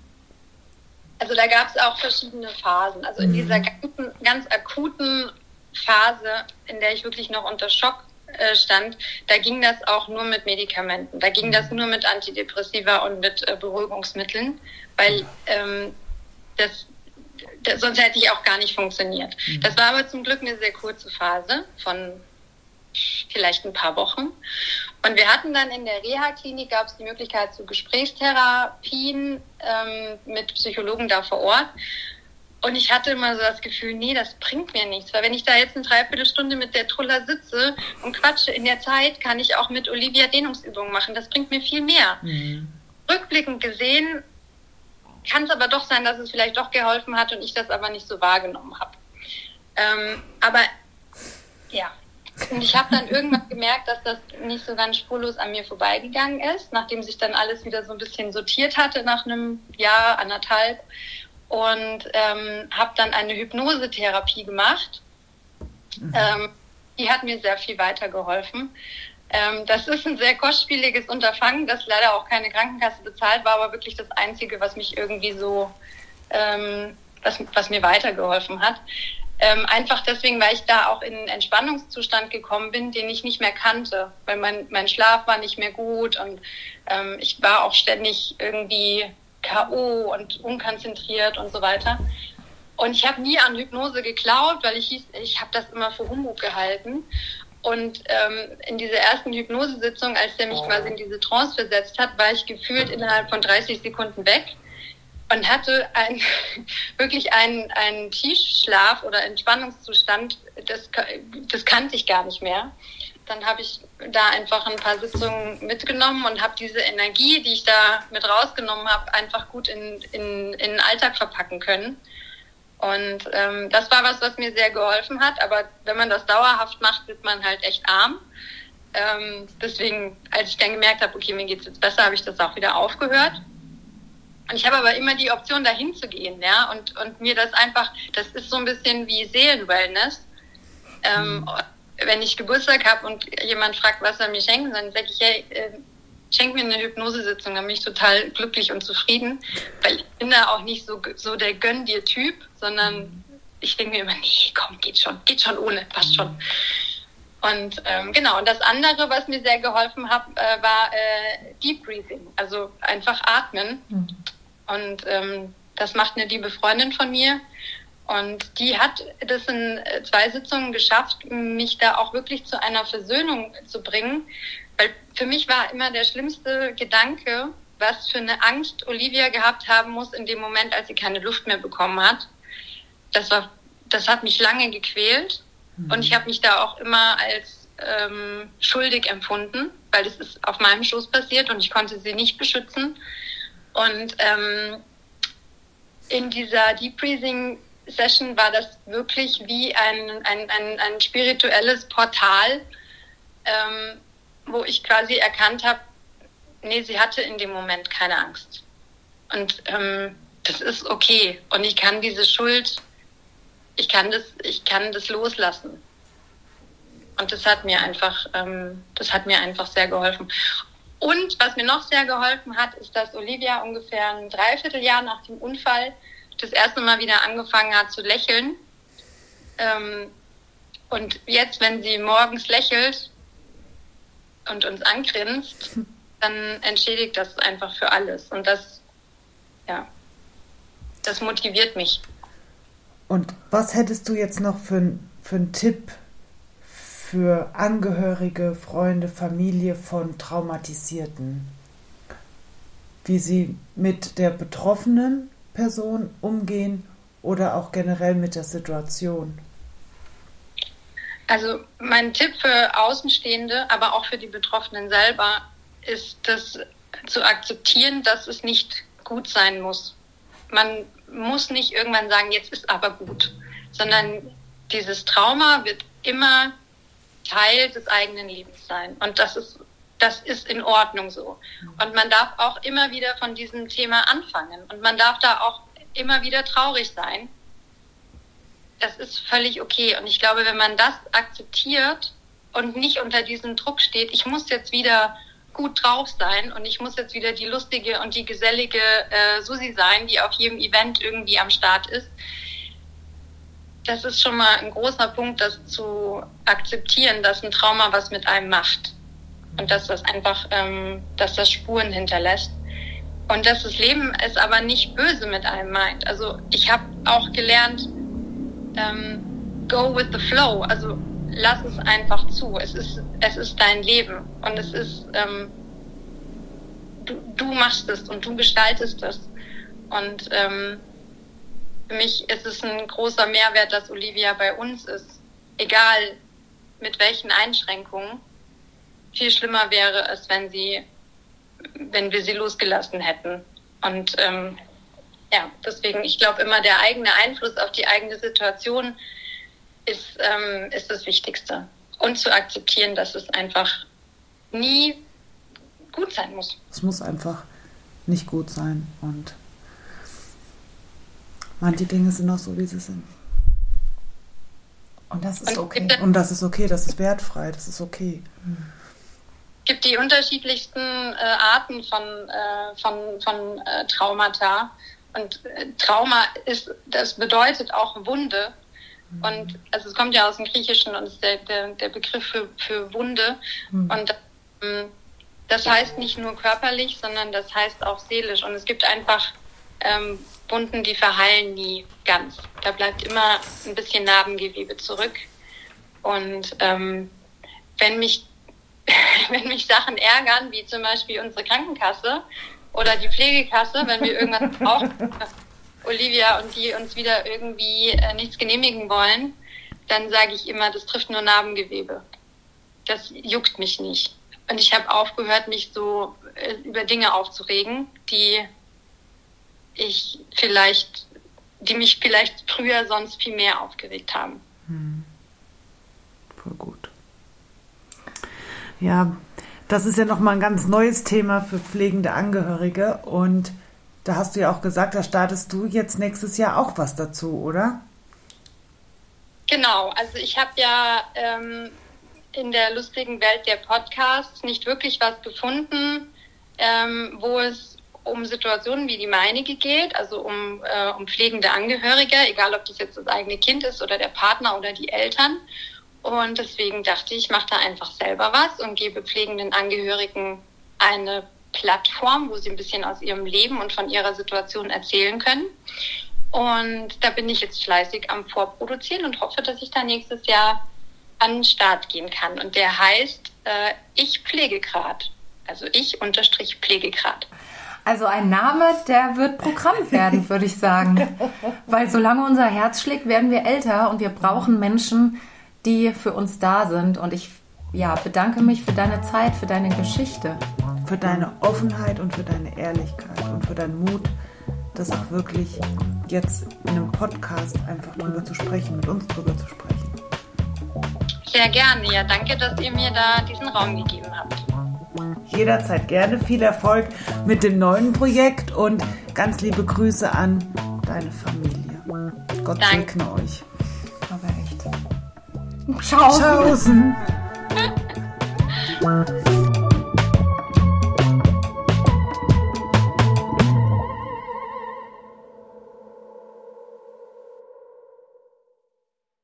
C: Also da gab es auch verschiedene Phasen. Also in mhm. dieser ganzen, ganz akuten Phase, in der ich wirklich noch unter Schock äh, stand, da ging das auch nur mit Medikamenten. Da ging das mhm. nur mit Antidepressiva und mit äh, Beruhigungsmitteln, weil ähm, das, das, sonst hätte ich auch gar nicht funktioniert. Mhm. Das war aber zum Glück eine sehr kurze Phase von vielleicht ein paar Wochen. Und wir hatten dann in der Reha-Klinik, gab es die Möglichkeit zu Gesprächstherapien ähm, mit Psychologen da vor Ort. Und ich hatte immer so das Gefühl, nee, das bringt mir nichts. Weil wenn ich da jetzt eine Dreiviertelstunde mit der Trulla sitze und quatsche, in der Zeit kann ich auch mit Olivia Dehnungsübungen machen. Das bringt mir viel mehr. Mhm. Rückblickend gesehen kann es aber doch sein, dass es vielleicht doch geholfen hat und ich das aber nicht so wahrgenommen habe. Ähm, aber ja, und ich habe dann irgendwann gemerkt, dass das nicht so ganz spurlos an mir vorbeigegangen ist, nachdem sich dann alles wieder so ein bisschen sortiert hatte nach einem Jahr, anderthalb. Und ähm, habe dann eine Hypnosetherapie gemacht. Mhm. Ähm, die hat mir sehr viel weitergeholfen. Ähm, das ist ein sehr kostspieliges Unterfangen, das leider auch keine Krankenkasse bezahlt war, aber wirklich das Einzige, was mich irgendwie so, ähm, was, was mir weitergeholfen hat. Ähm, einfach deswegen, weil ich da auch in einen Entspannungszustand gekommen bin, den ich nicht mehr kannte, weil mein, mein Schlaf war nicht mehr gut und ähm, ich war auch ständig irgendwie K.O. und unkonzentriert und so weiter. Und ich habe nie an Hypnose geglaubt, weil ich hieß, ich habe das immer für Humbug gehalten. Und ähm, in dieser ersten Hypnosesitzung, als der mich quasi in diese Trance versetzt hat, war ich gefühlt innerhalb von 30 Sekunden weg und hatte ein, wirklich einen, einen Tiefschlaf oder Entspannungszustand, das, das kannte ich gar nicht mehr. Dann habe ich da einfach ein paar Sitzungen mitgenommen und habe diese Energie, die ich da mit rausgenommen habe, einfach gut in, in, in den Alltag verpacken können. Und ähm, das war was, was mir sehr geholfen hat. Aber wenn man das dauerhaft macht, wird man halt echt arm. Ähm, deswegen, als ich dann gemerkt habe, okay, mir geht es jetzt besser, habe ich das auch wieder aufgehört. Und ich habe aber immer die Option, dahin zu gehen, ja, und, und mir das einfach, das ist so ein bisschen wie Seelenwellness. Ähm, mhm. Wenn ich Geburtstag habe und jemand fragt, was er mir schenkt, dann sage ich, hey, äh, schenk mir eine Hypnosesitzung, dann bin ich total glücklich und zufrieden, weil ich bin da auch nicht so, so der Gönn dir Typ, sondern ich denke mir immer, nee, komm, geht schon, geht schon ohne, passt schon. Und ähm, genau, und das andere, was mir sehr geholfen hat, äh, war äh, Deep Breathing, also einfach atmen. Mhm. Und ähm, Das macht eine liebe Freundin von mir. Und die hat das in zwei Sitzungen geschafft, mich da auch wirklich zu einer Versöhnung zu bringen. Weil für mich war immer der schlimmste Gedanke, was für eine Angst Olivia gehabt haben muss in dem Moment, als sie keine Luft mehr bekommen hat. Das war, das hat mich lange gequält. Mhm. Und ich habe mich da auch immer als ähm, schuldig empfunden, weil es ist auf meinem Schoß passiert und ich konnte sie nicht beschützen. Und ähm, in dieser Deep Breathing Session war das wirklich wie ein, ein, ein, ein spirituelles Portal, ähm, wo ich quasi erkannt habe, nee, sie hatte in dem Moment keine Angst. Und ähm, das ist okay. Und ich kann diese Schuld, ich kann das, ich kann das loslassen. Und das hat mir einfach, ähm, das hat mir einfach sehr geholfen. Und was mir noch sehr geholfen hat, ist, dass Olivia ungefähr ein Dreivierteljahr nach dem Unfall das erste Mal wieder angefangen hat zu lächeln. Ähm, und jetzt, wenn sie morgens lächelt und uns angrinst, dann entschädigt das einfach für alles. Und das, ja, das motiviert mich.
A: Und was hättest du jetzt noch für, für einen Tipp für Angehörige, Freunde, Familie von Traumatisierten? Wie sie mit der betroffenen Person umgehen oder auch generell mit der Situation?
C: Also mein Tipp für Außenstehende, aber auch für die Betroffenen selber, ist das zu akzeptieren, dass es nicht gut sein muss. Man muss nicht irgendwann sagen, jetzt ist aber gut, sondern dieses Trauma wird immer Teil des eigenen Lebens sein. Und das ist, das ist in Ordnung so. Und man darf auch immer wieder von diesem Thema anfangen. Und man darf da auch immer wieder traurig sein. Das ist völlig okay. Und ich glaube, wenn man das akzeptiert und nicht unter diesem Druck steht, ich muss jetzt wieder gut drauf sein und ich muss jetzt wieder die lustige und die gesellige äh, Susi sein, die auf jedem Event irgendwie am Start ist. Das ist schon mal ein großer Punkt, das zu akzeptieren, dass ein Trauma was mit einem macht und dass das einfach, ähm, dass das Spuren hinterlässt und dass das Leben es aber nicht böse mit einem meint. Also ich habe auch gelernt, ähm, go with the flow, also lass es einfach zu. Es ist, es ist dein Leben und es ist, ähm, du, du machst es und du gestaltest es. Und ähm, für mich ist es ein großer Mehrwert, dass Olivia bei uns ist. Egal mit welchen Einschränkungen. Viel schlimmer wäre es, wenn sie, wenn wir sie losgelassen hätten. Und ähm, ja, deswegen, ich glaube immer, der eigene Einfluss auf die eigene Situation ist, ähm, ist das Wichtigste. Und zu akzeptieren, dass es einfach nie gut sein muss.
A: Es muss einfach nicht gut sein und manche Dinge sind auch so, wie sie sind. Und das ist okay. Und das ist okay, das ist wertfrei, das ist okay.
C: Es gibt die unterschiedlichsten äh, Arten von, äh, von, von äh, Traumata. Und äh, Trauma ist, das bedeutet auch Wunde. Und also es kommt ja aus dem Griechischen und ist der, der, der Begriff für, für Wunde. Mhm. Und ähm, das heißt nicht nur körperlich, sondern das heißt auch seelisch. Und es gibt einfach ähm, Wunden, die verheilen nie ganz. Da bleibt immer ein bisschen Narbengewebe zurück. Und ähm, wenn mich wenn mich Sachen ärgern, wie zum Beispiel unsere Krankenkasse oder die Pflegekasse, wenn wir irgendwas brauchen, Olivia und die uns wieder irgendwie äh, nichts genehmigen wollen, dann sage ich immer, das trifft nur Narbengewebe. Das juckt mich nicht. Und ich habe aufgehört, mich so äh, über Dinge aufzuregen, die ich vielleicht, die mich vielleicht früher sonst viel mehr aufgeregt haben. Hm.
A: Voll gut. Ja, das ist ja nochmal ein ganz neues Thema für pflegende Angehörige und da hast du ja auch gesagt, da startest du jetzt nächstes Jahr auch was dazu, oder?
C: Genau, also ich habe ja ähm, in der lustigen Welt der Podcasts nicht wirklich was gefunden, ähm, wo es um Situationen wie die meinige geht, also um, äh, um pflegende Angehörige, egal ob das jetzt das eigene Kind ist oder der Partner oder die Eltern. Und deswegen dachte ich, ich mache da einfach selber was und gebe pflegenden Angehörigen eine Plattform, wo sie ein bisschen aus ihrem Leben und von ihrer Situation erzählen können. Und da bin ich jetzt fleißig am Vorproduzieren und hoffe, dass ich da nächstes Jahr an den Start gehen kann. Und der heißt äh, Ich Pflegegrad. Also ich unterstrich Pflegegrad.
B: Also ein Name, der wird Programm werden, würde ich sagen. Weil solange unser Herz schlägt, werden wir älter und wir brauchen Menschen, die für uns da sind. Und ich ja, bedanke mich für deine Zeit, für deine Geschichte.
A: Für deine Offenheit und für deine Ehrlichkeit und für deinen Mut, das auch wirklich jetzt in einem Podcast einfach drüber zu sprechen, mit uns drüber zu sprechen.
C: Sehr gerne. Ja, danke, dass ihr mir da diesen Raum gegeben habt.
A: Jederzeit gerne. Viel Erfolg mit dem neuen Projekt und ganz liebe Grüße an deine Familie. Gott Danke. segne euch.
B: Aber echt. Ciao. Tschaußen. Bye.